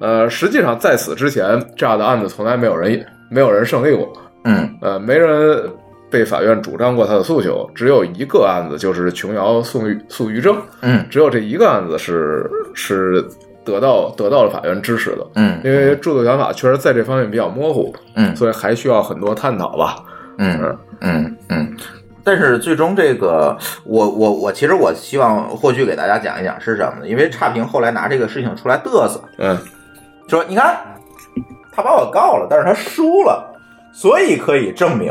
呃，实际上在此之前，这样的案子从来没有人没有人胜利过，嗯。呃，没人被法院主张过他的诉求，只有一个案子，就是琼瑶诉于诉于正，嗯。只有这一个案子是是得到得到了法院支持的，嗯因为著作权法确实在这方面比较模糊，嗯所以还需要很多探讨吧。嗯嗯嗯。但是最终这个，我我我其实我希望霍炬给大家讲一讲是什么呢？因为差评后来拿这个事情出来嘚瑟，嗯，说你看他把我告了，但是他输了，所以可以证明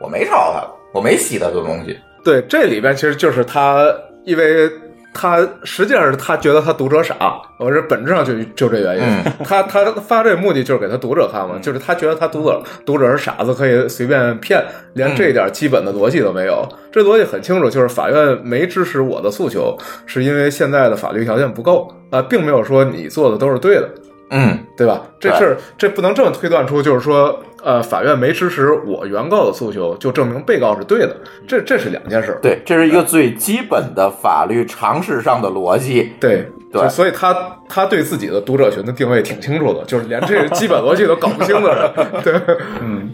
我没抄他，我没洗他的东西。对，这里边其实就是他，因为他实际上是他觉得他读者傻，我这本质上就就这原因。嗯他他发这个目的就是给他读者看嘛，就是他觉得他读者读者是傻子，可以随便骗，连这点基本的逻辑都没有。这逻辑很清楚，就是法院没支持我的诉求，是因为现在的法律条件不够啊、并没有说你做的都是对的。嗯对吧？这事儿这不能这么推断出，就是说，呃，法院没支持我原告的诉求，就证明被告是对的，这这是两件事儿。对，这是一个最基本的法律常识上的逻辑。对对。所以他他对自己的读者群的定位挺清楚的，就是连这个基本逻辑都搞不清的人。(laughs) 对，嗯，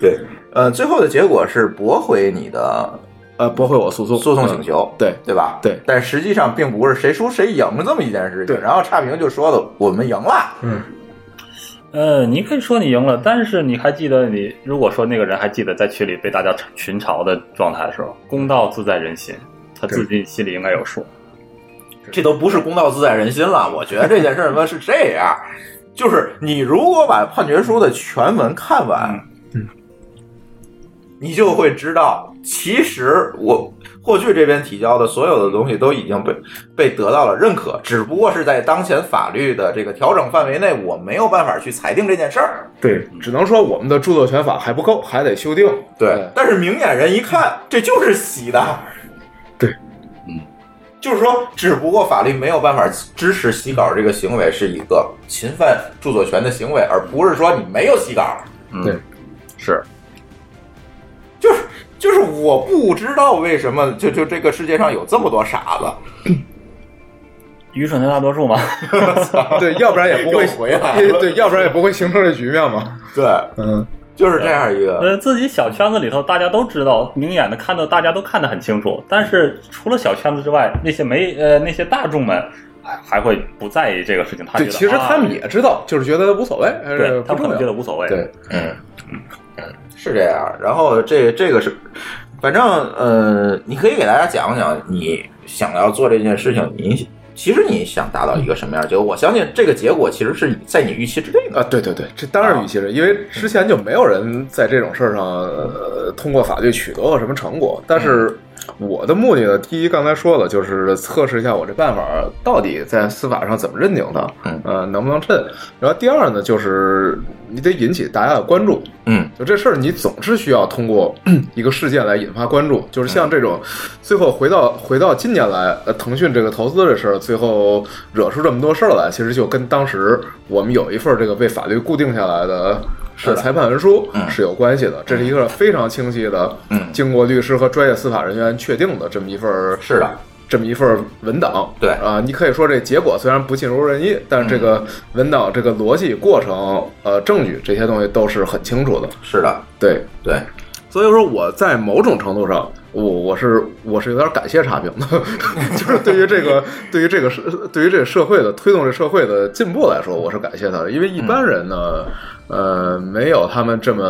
对，呃，最后的结果是驳回你的呃，驳回我诉讼。诉讼请求，对。对吧？对。但实际上并不是谁输谁赢这么一件事情。对。然后差评就说了，我们赢了。呃，你可以说你赢了，但是你还记得你如果说那个人还记得在群里被大家群嘲的状态的时候，公道自在人心，他自己心里应该有数。这都不是公道自在人心了。我觉得这件事儿呢是这样，(laughs) 就是你如果把判决书的全文看完，嗯你就会知道，其实我霍炬这边提交的所有的东西都已经被被得到了认可，只不过是在当前法律的这个调整范围内，我没有办法去裁定这件事儿。对，只能说我们的著作权法还不够，还得修订。对，但是明眼人一看，这就是洗的。对，嗯，就是说，只不过法律没有办法支持洗稿这个行为是一个侵犯著作权的行为，而不是说你没有洗稿。嗯对，是就是我不知道为什么就就这个世界上有这么多傻子。(clears throat) 愚蠢的大多数嘛。(laughs) 对，要不然也不会回来对，要不然也不会形成这局面嘛。对，嗯，就是这样一个。呃，自己小圈子里头，大家都知道，明眼的看到，大家都看得很清楚。但是除了小圈子之外，那些没呃那些大众们还还会不在意这个事情。他觉其实他们啊也知道，就是觉得无所谓，呃对他们可能不重要觉得无所谓。对，嗯嗯，是这样。然后这这个是，反正呃，你可以给大家讲讲你想要做这件事情，你其实你想达到一个什么样的结果？我相信这个结果其实是在你预期之内的。啊，对对对，这当然预期是，因为之前就没有人在这种事儿上、呃、通过法律取得过什么成果。但是我的目的呢，第一刚才说了，就是测试一下我这办法到底在司法上怎么认定的，嗯呃，能不能趁。然后第二呢，就是你得引起大家的关注，嗯就这事儿，你总是需要通过一个事件来引发关注。就是像这种，最后回到回到今年来，呃，腾讯这个投资这事儿，最后惹出这么多事儿来，其实就跟当时我们有一份这个被法律固定下来的。是裁判文书嗯。是有关系的，这是一个非常清晰的，嗯。经过律师和专业司法人员确定的这么一份儿是的，这么一份文档。对。啊，你可以说这结果虽然不尽如人意，但是这个文档这个逻辑、过程、呃证据这些东西都是很清楚的。是的，对，对，所以说我在某种程度上，我我是我是有点感谢差评的，(laughs) 就是对于这个对于这个社对于这个社会的推动这社会的进步来说，我是感谢他的，因为一般人呢，呃，没有他们这么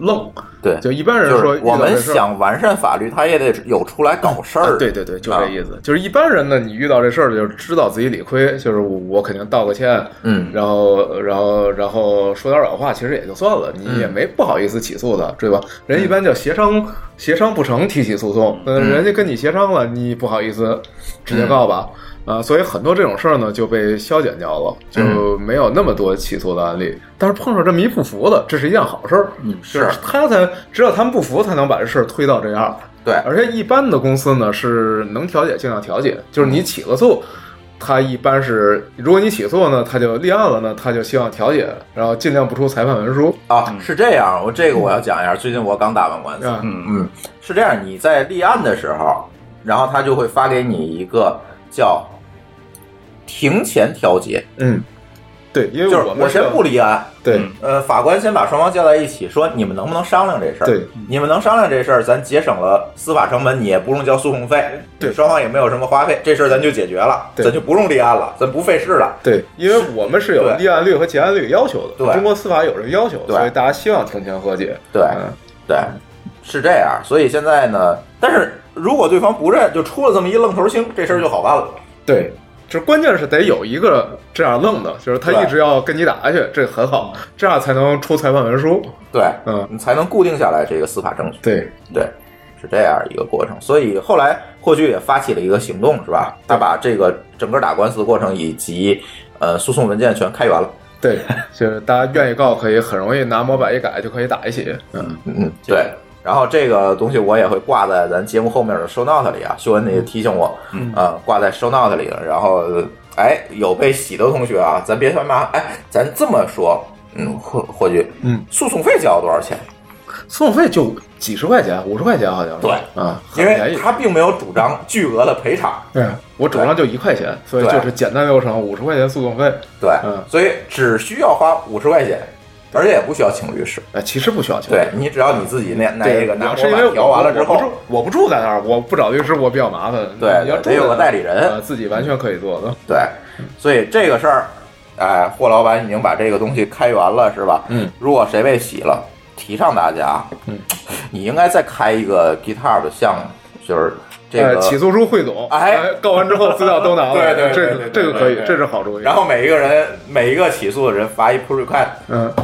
愣。对就一般人说我们想完善法律，他也得有出来搞事啊儿。对对对，就啊这意思。就是一般人呢，你遇到这事儿了，就是知道自己理亏，就是我我肯定道个歉，嗯然后然后然后说点软话，其实也就算了，你嗯也没不好意思起诉他，对吧？人一般叫协商协商不成提起诉讼，嗯，人家跟你协商了，你不好意思直接告吧。啊，所以很多这种事儿呢就被消减掉了，就没有那么多起诉的案例。但是碰上这么一不服的，这是一件好事儿。嗯，是他才只有他们不服，才能把这事儿推到这样。对而且一般的公司呢是能调解尽量调解，就是你起了诉，他一般是如果你起诉呢，他就立案了呢，他就希望调解，然后尽量不出裁判文书。啊，是这样。我这个我要讲一下，最近我刚打完官司。啊嗯嗯，是这样，你在立案的时候，然后他就会发给你一个叫庭前调解，嗯，对，因为就是我我先不立案，对嗯呃，法官先把双方叫在一起，说你们能不能商量这事儿？对，你们能商量这事儿，咱节省了司法成本，你也不用交诉讼费，对双方也没有什么花费，这事儿咱就解决了，对咱就不用立案了，咱不费事了。对，因为我们是有立案率和结案率要求的，对中国司法有这个要求，对所以大家希望庭前和解。对嗯，对，是这样。所以现在呢，但是如果对方不认，就出了这么一愣头青，这事儿就好办了。对，就是关键是得有一个这样愣的，就是他一直要跟你打下去，这很好，这样才能出裁判文书。对，嗯，你才能固定下来这个司法证据。对，对，是这样一个过程。所以后来霍炬也发起了一个行动，是吧？他把这个整个打官司的过程以及呃诉讼文件全开源了。对，就是大家愿意告，可以很容易拿模板一改就可以打一起。嗯，嗯，对。然后这个东西我也会挂在咱节目后面的 show note 里啊，秀恩也提醒我，嗯啊、挂在 show note 里。然后，哎，有被洗的同学啊，咱别他妈，哎，咱这么说，嗯，霍霍局，嗯，诉讼费交了多少钱？诉讼费就几十块钱，五十块钱好像是。对啊，很因。为他并没有主张 (laughs) 巨额的赔偿，对，我主张就一块钱，所以就是简单流程，五十块钱诉讼费。对，嗯所以只需要花五十块钱，而且也不需要请律师。哎，其实不需要钱。对你只要你自己那那个拿我是因为我模板调完了之后我不住，在那儿，我不找律师，我比较麻烦。对你要住得有个代理人呃自己完全可以做的。对，所以这个事儿，哎，霍老板已经把这个东西开源了，是吧？嗯，如果谁被洗了，提倡大家，嗯，你应该再开一个 guitar 的项目，就是这个呃起诉书汇总，哎告完之后资料都拿了，(laughs) 对对对这个对对这个可以这是好主意。然后每一个人每一个起诉的人发一 pull request，嗯，哎，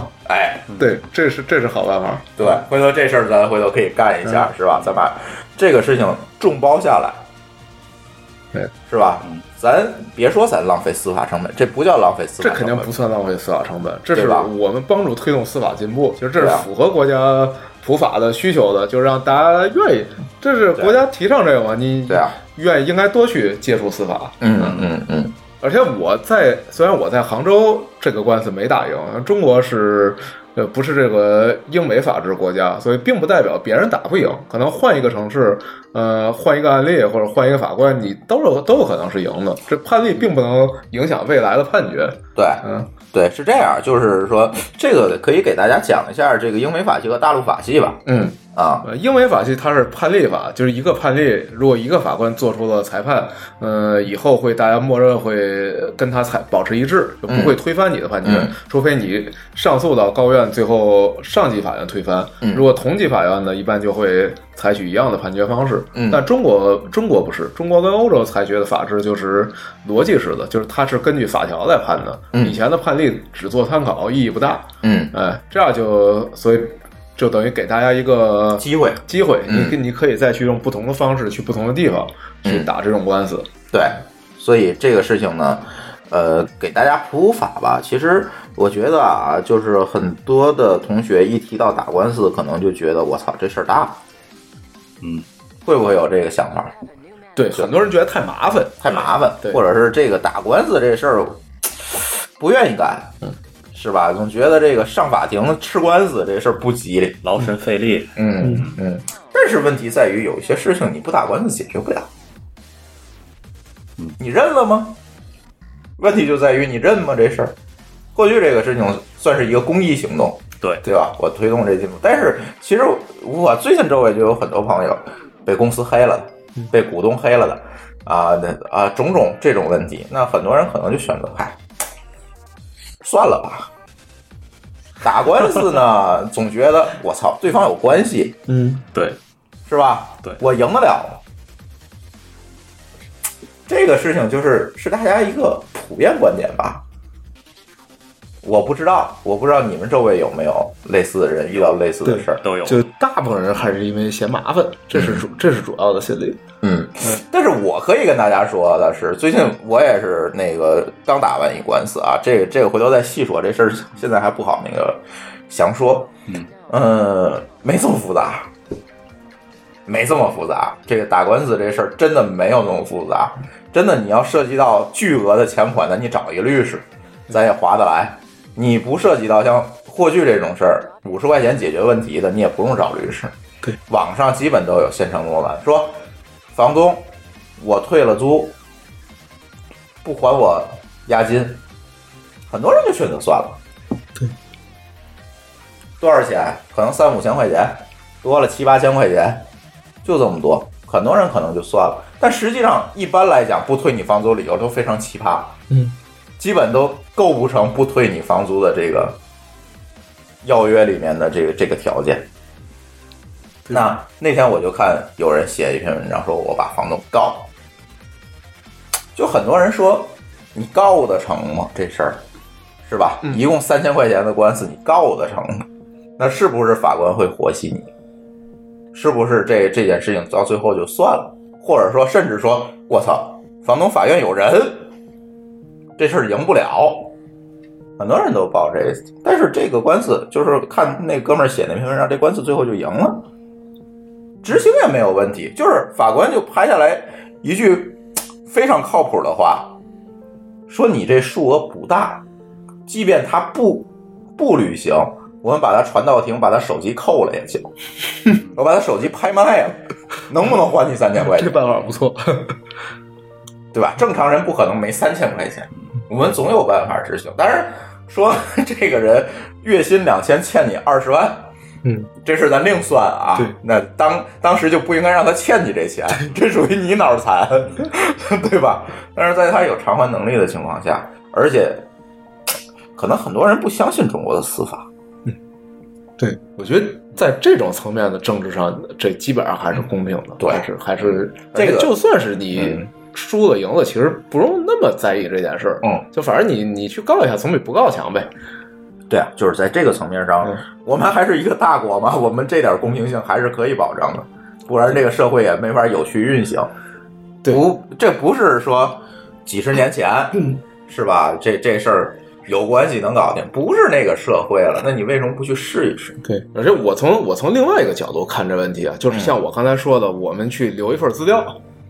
对，这是这是好办法。对，回头这事儿咱回头可以干一下，嗯。是吧？咱把这个事情众包下来，对，是吧？咱别说咱浪费司法成本，这不叫浪费司法成本，这肯定不算浪费司法成本，这是吧？我们帮助推动司法进步，其实这是符合国家普法的需求的，就是让大家愿意，这是国家提倡这个嘛，你对啊，愿意应该多去接触司法。嗯嗯嗯，而且我在虽然我在杭州这个官司没打赢，中国是呃不是这个英美法治国家，所以并不代表别人打不赢。可能换一个城市，呃，换一个案例或者换一个法官，你都有都有可能是赢的。这判例并不能影响未来的判决。对，嗯，对，是这样，就是说这个可以给大家讲一下这个英美法系和大陆法系吧。嗯，啊，呃，英美法系它是判例法，就是一个判例，如果一个法官做出了裁判，呃，以后会大家默认会跟他裁保持一致，就不会推翻你的判决，嗯除非你上诉到高院，最后上级法院推翻。嗯如果同级法院呢，一般就会采取一样的判决方式。嗯但中国中国不是，中国跟欧洲裁决的法制就是逻辑式的，就是它是根据法条来判的。嗯以前的判例只做参考，意义不大。嗯哎，这样就所以就等于给大家一个机会，机会，嗯你你可以再去用不同的方式去不同的地方去嗯打这种官司。对，所以这个事情呢，呃，给大家普普法吧。其实我觉得啊，就是很多的同学一提到打官司，可能就觉得我操，这事儿大。嗯，会不会有这个想法？对，很多人觉得太麻烦，太麻烦，或者是这个打官司这事儿不愿意干，嗯是吧？总觉得这个上法庭吃官司这事儿不吉利，劳神费力。嗯嗯。但是问题在于，有一些事情你不打官司解决不了，你认了吗？问题就在于你认吗？这事儿，过去这个事情算是一个公益行动，对对吧？我推动这进步，但是其实我最近周围就有很多朋友被公司黑了的，被股东黑了的，啊，那啊种种这种问题，那很多人可能就选择，嗨，算了吧。打官司呢，(laughs) 总觉得我操，对方有关系，嗯，对，是吧？对我赢得了吗。这个事情就是是大家一个普遍观点吧。我不知道，我不知道你们周围有没有类似的人遇到类似的事儿。都有。就大部分人还是因为嫌麻烦，这是主这是主要的心理。嗯，但是我可以跟大家说的是，最近我也是那个刚打完一官司啊，这个这个回头再细说，这事儿现在还不好那个详说。嗯呃，没这么复杂，没这么复杂。这个打官司这事儿真的没有那么复杂，真的你要涉及到巨额的钱款的，你找一个律师，咱也划得来。你不涉及到像霍炬这种事儿，五十块钱解决问题的，你也不用找律师。对，网上基本都有现成模板，说房东我退了租，不还我押金，很多人就选择算了。对，多少钱？可能三五千块钱，多了七八千块钱，就这么多。很多人可能就算了，但实际上一般来讲，不退你房租理由都非常奇葩。嗯，基本都构不成不退你房租的这个要约里面的这个这个条件。那那天我就看有人写一篇文章，说我把房东告了，就很多人说你告得成吗？这事儿是吧？嗯一共三千块钱的官司，你告得成吗？那是不是法官会活析你？是不是这这件事情到最后就算了？或者说，甚至说，我操，房东法院有人，这事儿赢不了。很多人都报这，但是这个官司就是看那哥们儿写那篇文章，这官司最后就赢了，执行也没有问题，就是法官就拍下来一句非常靠谱的话，说你这数额不大，即便他不不履行，我们把他传到庭，把他手机扣了也行，(laughs) 我把他手机拍卖了，能不能还你三千块钱？这办法不错。对吧？正常人不可能没三千块钱，我们总有办法执行。当然说 (laughs) 这个人月薪两千，欠你二十万，嗯，这事咱另算啊。对，那当当时就不应该让他欠你这钱，这属于你脑残，(laughs) 对吧？但是在他有偿还能力的情况下，而且可能很多人不相信中国的司法，嗯对，我觉得在这种层面的政治上，这基本上还是公平的，对还是还是这个就算是你嗯输了赢了，其实不用那么在意这件事儿，嗯，就反正你你去告一下，总比不告强呗。对啊，就是在这个层面上，嗯我们还是一个大国嘛，(laughs) 我们这点公平性还是可以保障的，不然这个社会也没法有序运行。对不，这不是说几十年前，是吧？这这事儿有关系能搞定，不是那个社会了，那你为什么不去试一试？对，而且我从我从另外一个角度看这问题啊，就是像我刚才说的，我们去留一份资料。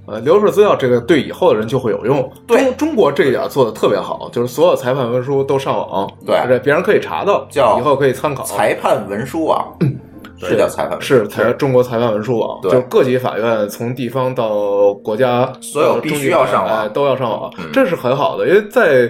呃，留一份资料，这个对以后的人就会有用。对中中国这一点做的特别好，就是所有裁判文书都上网，对别人可以查到，叫以后可以参考。裁判文书网，是叫裁判文书是裁中国裁判文书网，对就各级法院从地方到国家，所有必须要上网都要上网嗯，这是很好的。因为在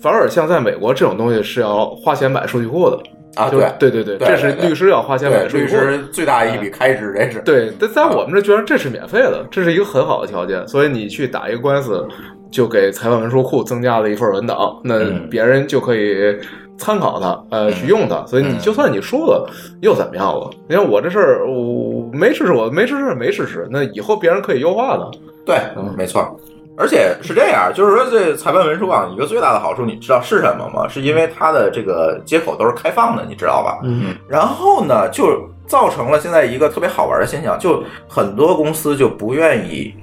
反而像在美国这种东西是要花钱买数据库的啊对对对对这是律师要花钱买对，律。师最大一笔开支，这是对，但在我们这居然这是免费的，这是一个很好的条件。所以你去打一个官司，就给裁判文书库增加了一份文档，那嗯别人就可以参考它，呃，去用它。所以你就算你输了，又怎么样了？你看我这事儿，我没事实，我没事实，没事实，那以后别人可以优化的。对嗯，没错。而且是这样，就是说这裁判文书网一个最大的好处，你知道是什么吗？是因为它的这个接口都是开放的，你知道吧？嗯，然后呢，就造成了现在一个特别好玩的现象，就很多公司就不愿意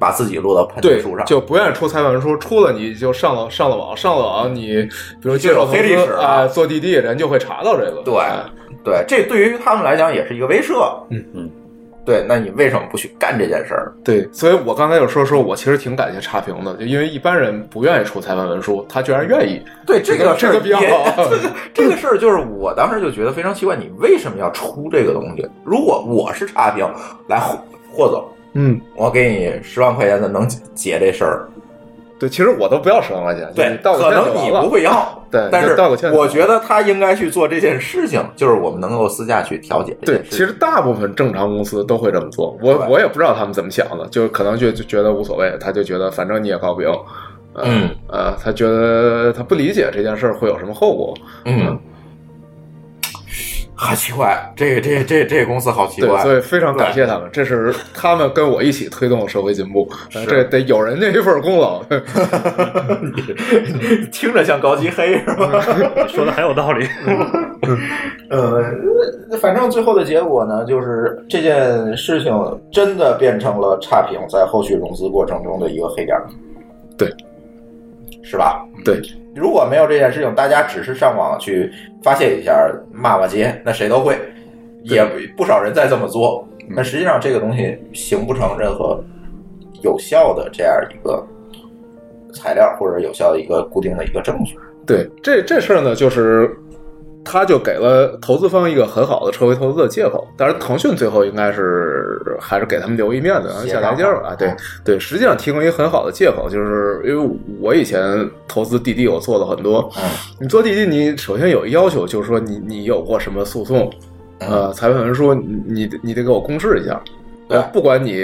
把自己落到判决对书上，，就不愿意出裁判文书，出了你就上了上了网，上了网你比如接受黑历史啊啊，做滴滴人就会查到这个。对哎对，这对于他们来讲也是一个威慑。嗯嗯，对，那你为什么不去干这件事儿？对，所以我刚才就说说，我其实挺感谢差评的，就因为一般人不愿意出裁判文书，他居然愿意。对这个事儿这个比较好 (laughs) 这个 (laughs) 这个事儿就是我当时就觉得非常奇怪，你为什么要出这个东西？如果我是差评，来霍霍总，嗯，我给你十万块钱的能解这事儿，对，其实我都不要十万块钱，对，可能你不会要，对但是道个歉我觉得他应该去做这件事情，就是我们能够私下去调解对。其实大部分正常公司都会这么做，我我也不知道他们怎么想的，就可能就就觉得无所谓，他就觉得反正你也告不赢，呃嗯呃，他觉得他不理解这件事会有什么后果，嗯，好奇怪，这个这个这个这个公司好奇，怪，所以非常感谢他们，这是他们跟我一起推动了社会进步，这得有人家一份功劳，(laughs) 听着像高级黑是吧？(laughs) 说的很有道理。(laughs) 呃，反正最后的结果呢，就是这件事情真的变成了差评在后续融资过程中的一个黑点，对，是吧？对，如果没有这件事情，大家只是上网去发泄一下、骂骂街，那谁都会，也不少人在这么做。那实际上，这个东西形不成任何有效的这样一个材料，或者有效的一个固定的一个证据。对，这这事儿呢，就是他就给了投资方一个很好的撤回投资的借口。当然，腾讯最后应该是还是给他们留一面子，让下台阶儿啊。对对，实际上提供一个很好的借口，就是因为我以前投资滴滴，我做了很多。嗯你做滴滴，你首先有一要求，就是说你你有过什么诉讼，嗯呃，裁判文书，你你得给我公示一下。不管你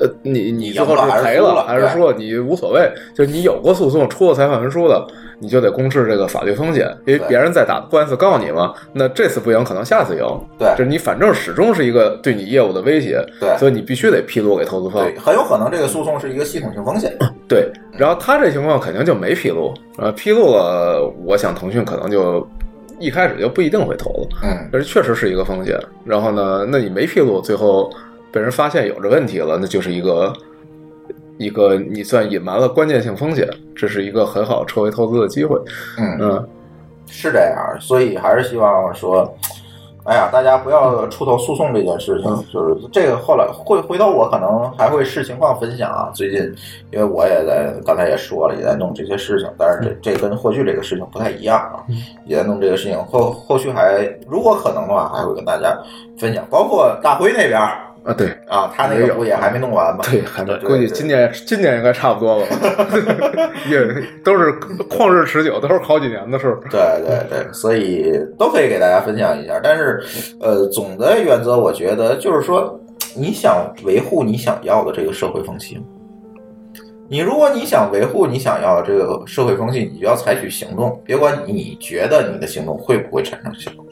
呃你你最后是赔输了还是说你无所谓，就是你有过诉讼出过裁判文书的，你就得公示这个法律风险，因为别人在打官司告你嘛，那这次不赢，可能下次赢。对就是你反正始终是一个对你业务的威胁，对所以你必须得披露给投资方。对，很有可能这个诉讼是一个系统性风险。(clears throat) 对，然后他这情况肯定就没披露，呃，披露了，我想腾讯可能就一开始就不一定会投了，嗯，这确实是一个风险。然后呢，那你没披露，最后被人发现有这问题了，那就是一个一个你算隐瞒了关键性风险，这是一个很好撤回投资的机会。嗯嗯，是这样，所以还是希望说，哎呀，大家不要出头诉讼这件事情。就是这个后来会回头我可能还会视情况分享啊。最近因为我也在刚才也说了，也在弄这些事情，但是这这跟霍炬这个事情不太一样啊，也在弄这个事情。后后续还如果可能的话，还会跟大家分享，包括大辉那边儿啊，对。啊，他那个不也还没弄完吗？对，还没对，估计今年今年应该差不多了，(laughs) 也都是旷日持久，都是好几年的事儿。对对对，所以都可以给大家分享一下。但是，呃，总的原则我觉得就是说，你想维护你想要的这个社会风气，你如果你想维护你想要的这个社会风气，你就要采取行动，别管你觉得你的行动会不会产生效果，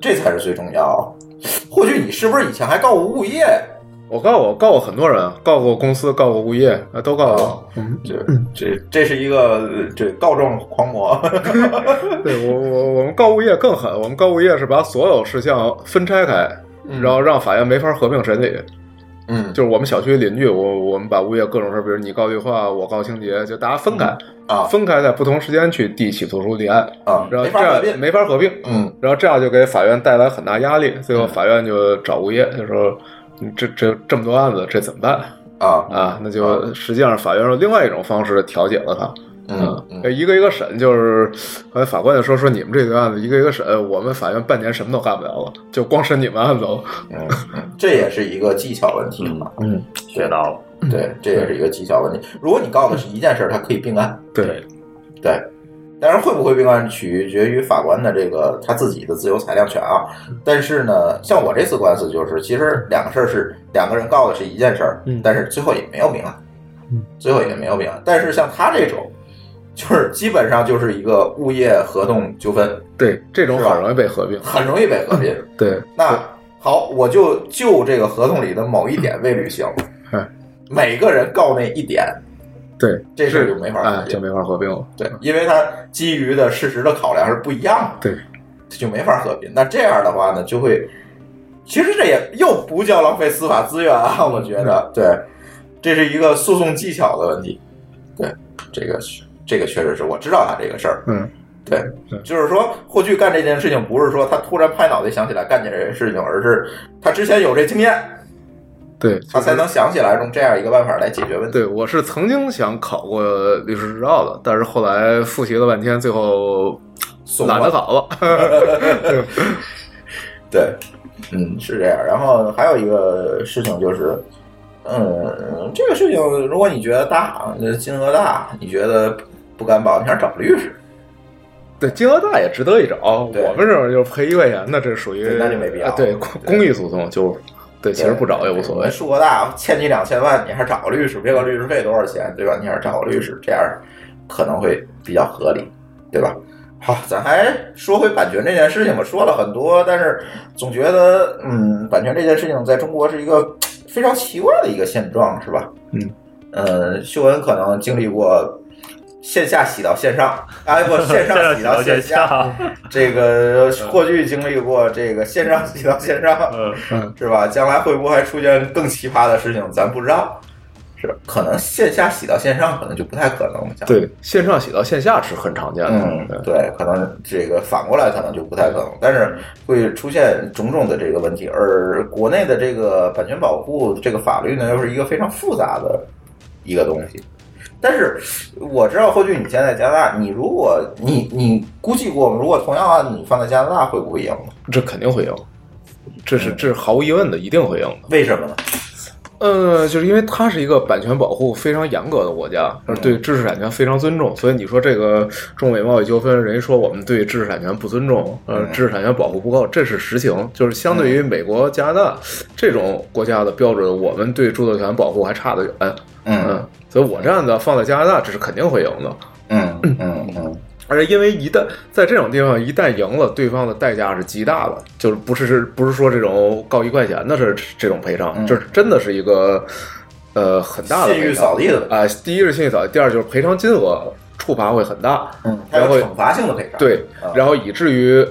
这才是最重要。或许你是不是以前还告过物业？我告我告过很多人，告过公司，告过物业，啊，都告过。嗯，这这这是一个呃这告状狂魔。(laughs) 对我我我们告物业更狠，我们告物业是把所有事项分拆开，然后让法院没法合并审理。嗯，就是我们小区邻居，我我们把物业各种事儿，比如你告绿化，我告清洁，就大家分开啊。分开在不同时间去递起诉书立案啊。然后这样没法合并。没法合并，嗯，然后这样就给法院带来很大压力，最后法院就找物业，就说你这这这么多案子，这怎么办？啊。啊？那就实际上法院用另外一种方式调解了他。嗯嗯，一个一个审，就是后来法官就说说你们这个案子一个一个审，我们法院半年什么都干不了了，就光审你们案子了。嗯，嗯 (laughs) 这也是一个技巧问题嘛。嗯，学到了。对，这也是一个技巧问题。如果你告的是一件事儿，它可以并案，对，对。当然，会不会并案取决于法官的这个他自己的自由裁量权啊。但是呢，像我这次官司就是，其实两个事儿是两个人告的是一件事但是最后也没有并案，嗯最后也没有并案。但是像他这种，就是基本上就是一个物业合同纠纷，对，这种很容易被合并。很容易被合并。对，那好，我就就这个合同里的某一点未履行嗯，每个人告那一点，对，这事儿就没法合哎，就没法合并了。对，因为它基于的事实的考量是不一样的。对，就没法合并。那这样的话呢，就会，其实这也又不叫浪费司法资源啊，(laughs) 我觉得，对，这是一个诉讼技巧的问题。对，这个这个确实是我知道他这个事儿。嗯，对，就是说霍炬干这件事情，不是说他突然拍脑袋想起来干这件事情，而是他之前有这经验，对，他才能想起来用这样一个办法来解决问题。对，我是曾经想考过律师执照的，但是后来复习了半天，最后懒得考了。(laughs) 对，嗯，是这样。然后还有一个事情就是，嗯，这个事情如果你觉得大，那金额大，你觉得不敢保，你想找律师，对，金额大也值得一找。我们这种就是赔一块钱，那这属于那就没必要呃对，公公益诉讼就对，其实不找也无所谓。数额大，欠你两千万，你还找个律师，别管律师费多少钱，对吧？你还是找个律师，这样可能会比较合理，对吧？好，咱还说回版权这件事情吧，说了很多，但是总觉得，嗯，版权这件事情在中国是一个非常奇怪的一个现状，是吧？嗯，呃，秀恩可能经历过线下洗到线上，(laughs) 哎不，线上洗到线下，(laughs) 这个霍炬经历过这个线上洗到线上，嗯嗯，是吧？将来会不会还出现更奇葩的事情，咱不知道。是可能线下洗到线上，可能就不太可能对，线上洗到线下是很常见的。嗯，对，可能这个反过来可能就不太可能，但是会出现种种的这个问题。而国内的这个版权保护这个法律呢，又是一个非常复杂的一个东西。但是我知道，霍俊你现在加拿大，你如果你你估计过，如果同样案你放在加拿大会不会赢？这肯定会赢，这是这是毫无疑问的，一定会赢的。为什么呢？呃，就是因为它是一个版权保护非常严格的国家，而对知识产权非常尊重，所以你说这个中美贸易纠纷，人家说我们对知识产权不尊重，呃，知识产权保护不够，这是实情。就是相对于美国、加拿大这种国家的标准，我们对著作权保护还差得远。嗯所以我这样子放在加拿大，这是肯定会赢的。嗯嗯嗯而且因为一旦在这种地方一旦赢了，对方的代价是极大的，就是不是不是说这种告一块钱的是这种赔偿，嗯这是真的是一个呃很大的信誉扫地的啊、第一是信誉扫地，第二就是赔偿金额处罚会很大，嗯，然后惩罚性的赔偿。对啊，然后以至于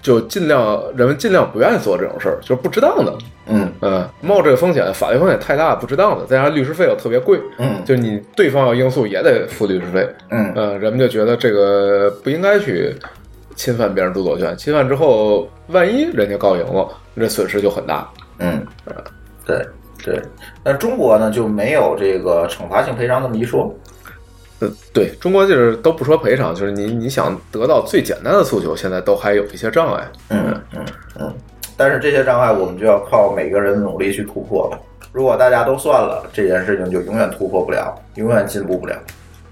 就尽量人们尽量不愿意做这种事儿，就是不值当的，嗯嗯，冒这个风险，法律风险太大，不值当的，再加上律师费又特别贵，嗯就你对方要应诉也得付律师费，嗯呃，人们就觉得这个不应该去侵犯别人著作权，侵犯之后，万一人家告赢了，这损失就很大。嗯，对对。那中国呢就没有这个惩罚性赔偿这么一说。呃，对中国就是都不说赔偿，就是你你想得到最简单的诉求，现在都还有一些障碍。嗯嗯嗯。但是这些障碍我们就要靠每个人努力去突破了。如果大家都算了，这件事情就永远突破不了，永远进步不了。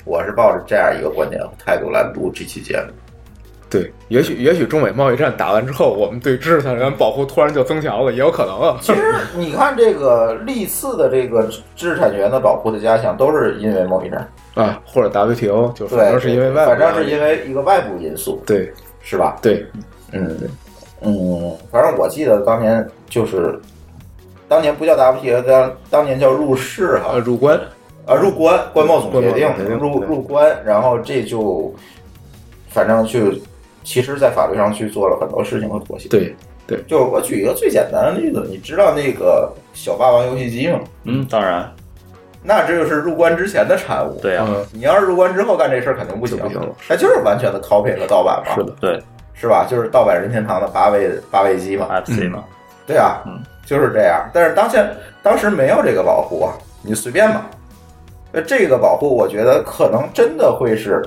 我是抱着这样一个观点和态度来录这期节目。对，也许也许中美贸易战打完之后，我们对知识产权保护突然就增强了，也有可能啊。其实你看这个历次的这个知识产权的保护的加强，都是因为贸易战。啊，或者 WTO，就反对，正是因为外部反正是因为一个外部因素，对是吧？对，嗯嗯，反正我记得当年就是，当年不叫 WTO，当当年叫入世哈。呃，，入关。啊入关关贸总协定入入关，然后这就反正就其实，在法律上去做了很多事情的妥协。，对对。就我举一个最简单的例子，你知道那个小霸王游戏机吗？嗯，当然，那这就是入关之前的产物。对、啊。嗯，你要是入关之后干这事儿，肯定不行，那就是完全的 copy 和盗版嘛，是的，对是吧？就是盗版任天堂的八位八位机嘛，，FC 嘛，对啊，嗯就是这样。但是当前当时没有这个保护啊，你随便嘛。那这个保护，我觉得可能真的会是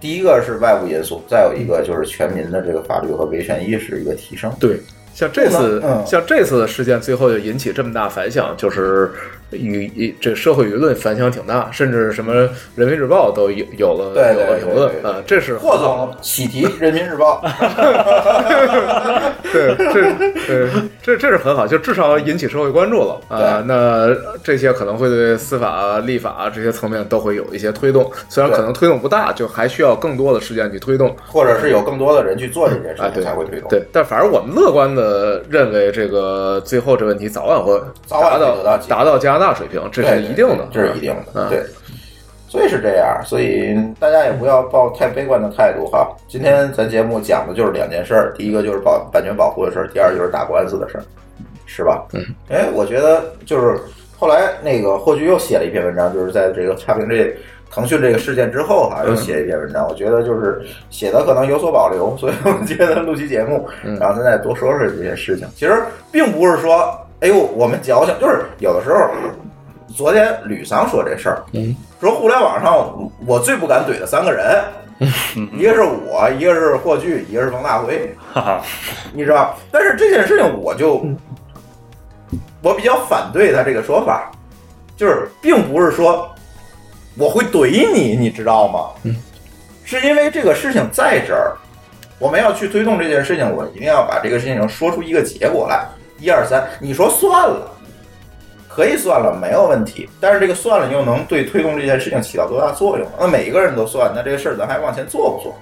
第一个是外部因素，再有一个就是全民的这个法律和维权意识一个提升。对，像这次，嗯像这次的事件，最后就引起这么大反响，就是舆这社会舆论反响挺大，甚至什么《人民日报》都有有了有了评论啊，这是霍总喜提《人民日报 (laughs)》对，这对这这是很好，就至少引起社会关注了啊、对那这些可能会对司法、立法这些层面都会有一些推动，虽然对可能推动不大，就还需要更多的时间去推动。或者是有更多的人去做这件事啊，情对才会推动。对，但反正我们乐观的认为，这个最后这问题早晚会早晚达到达到加拿大水平，这，是一定的，这是一定的。嗯对，所以是这样，所以大家也不要抱太悲观的态度哈。今天咱节目讲的就是两件事儿，第一个就是保版权保护的事儿，第二就是打官司的事儿，是吧？嗯。哎，我觉得就是后来那个霍炬又写了一篇文章，就是在这个差评这腾讯这个事件之后哈，又写了一篇文章，我觉得就是写的可能有所保留，所以我觉得录期节目，然后咱再多说说这些事情。其实并不是说，哎呦，我们矫情，就是有的时候。昨天吕桑说这事儿，嗯，说互联网上我最不敢怼的三个人，一个是我，一个是霍炬，一个是王大辉，哈哈，你知道？但是这件事情我就我比较反对他这个说法，就是并不是说我会怼你，你知道吗？嗯，是因为这个事情在这儿，我们要去推动这件事情，我一定要把这个事情说出一个结果来。一二三，你说算了。可以算了，没有问题。但是这个算了又能对推动这件事情起到多大作用？那每一个人都算，那这个事儿咱还往前做不做？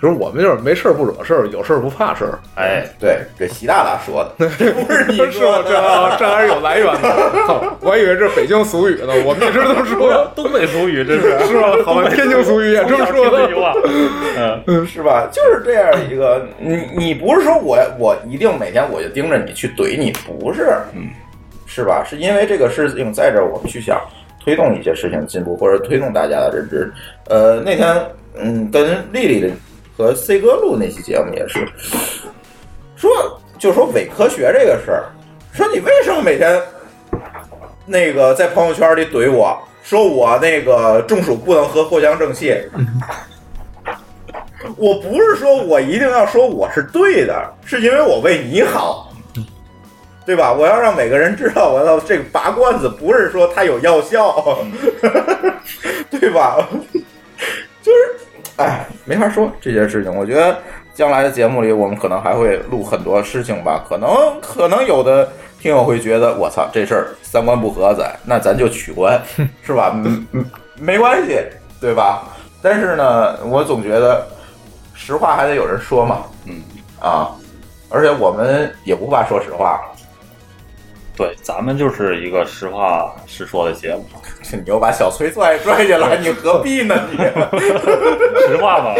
对，就是我们就是没事儿不惹事儿，有事儿不怕事儿。哎，对，这习大大说的，(laughs) 这不是你说的，这这还是有来源的。我以为这北京俗语呢，我们一直都说 (laughs) 东北俗语，这是是吧？(laughs) 好吧，天津俗语也这么说的，嗯，是吧？就是这样一个，你你不是说我我一定每天我就盯着你去怼你，不是，嗯。是吧？是因为这个事情在这儿，我们去想推动一些事情进步，或者推动大家的认知。呃，那天嗯，跟丽丽的和 C 哥录那期节目也是说，就说伪科学这个事儿，说你为什么每天那个在朋友圈里怼我说我那个中暑不能喝藿香正气？(laughs) 我不是说我一定要说我是对的，是因为我为你好。对吧？我要让每个人知道，我要这个拔罐子不是说它有药效，(laughs) 对吧？就是，哎，没法说这件事情。我觉得将来的节目里，我们可能还会录很多事情吧。可能可能有的听友会觉得，我操，这事儿三观不合咱，那咱就取关，(laughs) 是吧？嗯嗯，没关系，对吧？但是呢，我总觉得实话还得有人说嘛。嗯啊，而且我们也不怕说实话。对，咱们就是一个实话实说的节目。(laughs) 你又把小崔拽拽进来，(laughs) 你何必呢？你 (laughs) 实话吧，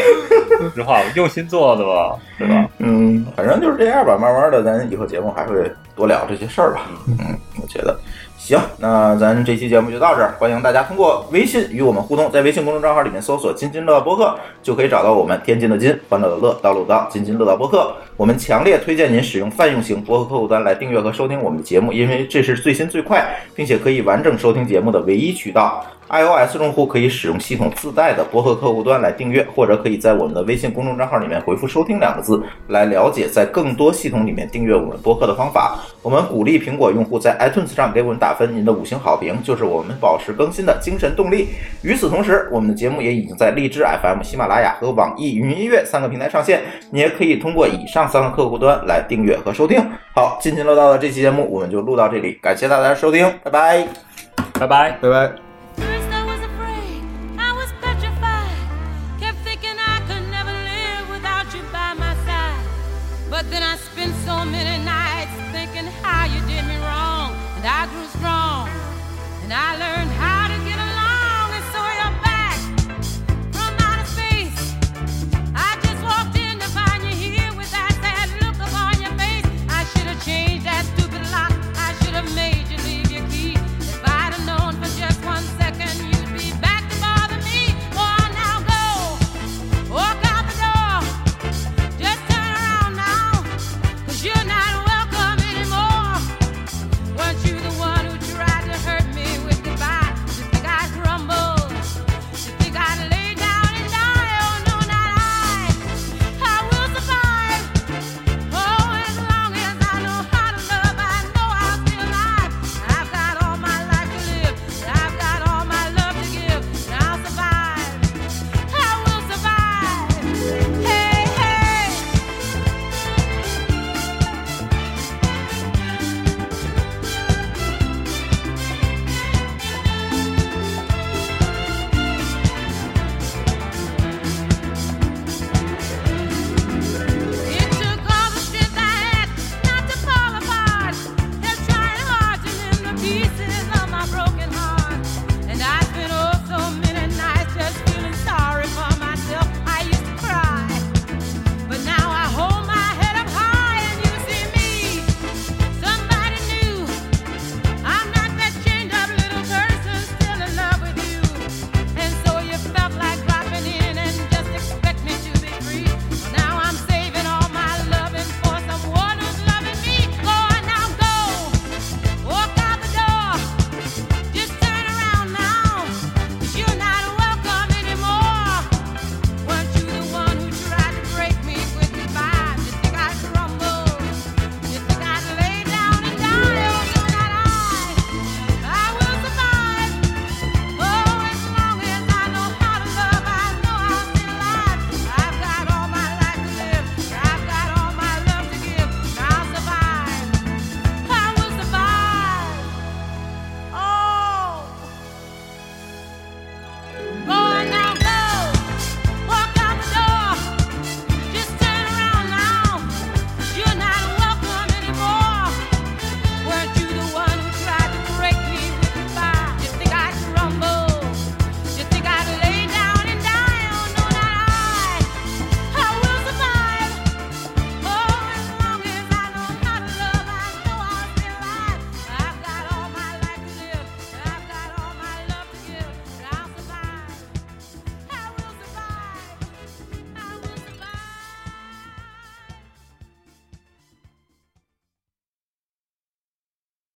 实话吧，用心做的吧，对吧？嗯，反正就是这样吧。慢慢的，咱以后节目还会多聊这些事儿吧。嗯，我觉得。行，那咱这期节目就到这儿。欢迎大家通过微信与我们互动，在微信公众账号里面搜索“津津乐播客”，就可以找到我们。天津的津，欢乐的乐，道路的道，津津乐道播客。我们强烈推荐您使用泛用型播客客户端来订阅和收听我们的节目，因为这是最新最快，并且可以完整收听节目的唯一渠道。iOS 用户可以使用系统自带的播客客户端来订阅，或者可以在我们的微信公众账号里面回复“收听”两个字，来了解在更多系统里面订阅我们播客的方法。我们鼓励苹果用户在 iTunes 上给我们打分，您的五星好评就是我们保持更新的精神动力。与此同时，我们的节目也已经在荔枝 FM、喜马拉雅和网易云音乐三个平台上线，你也可以通过以上三个客户端来订阅和收听。好，津津乐道的这期节目我们就录到这里，感谢大家收听，拜拜，拜拜，拜拜。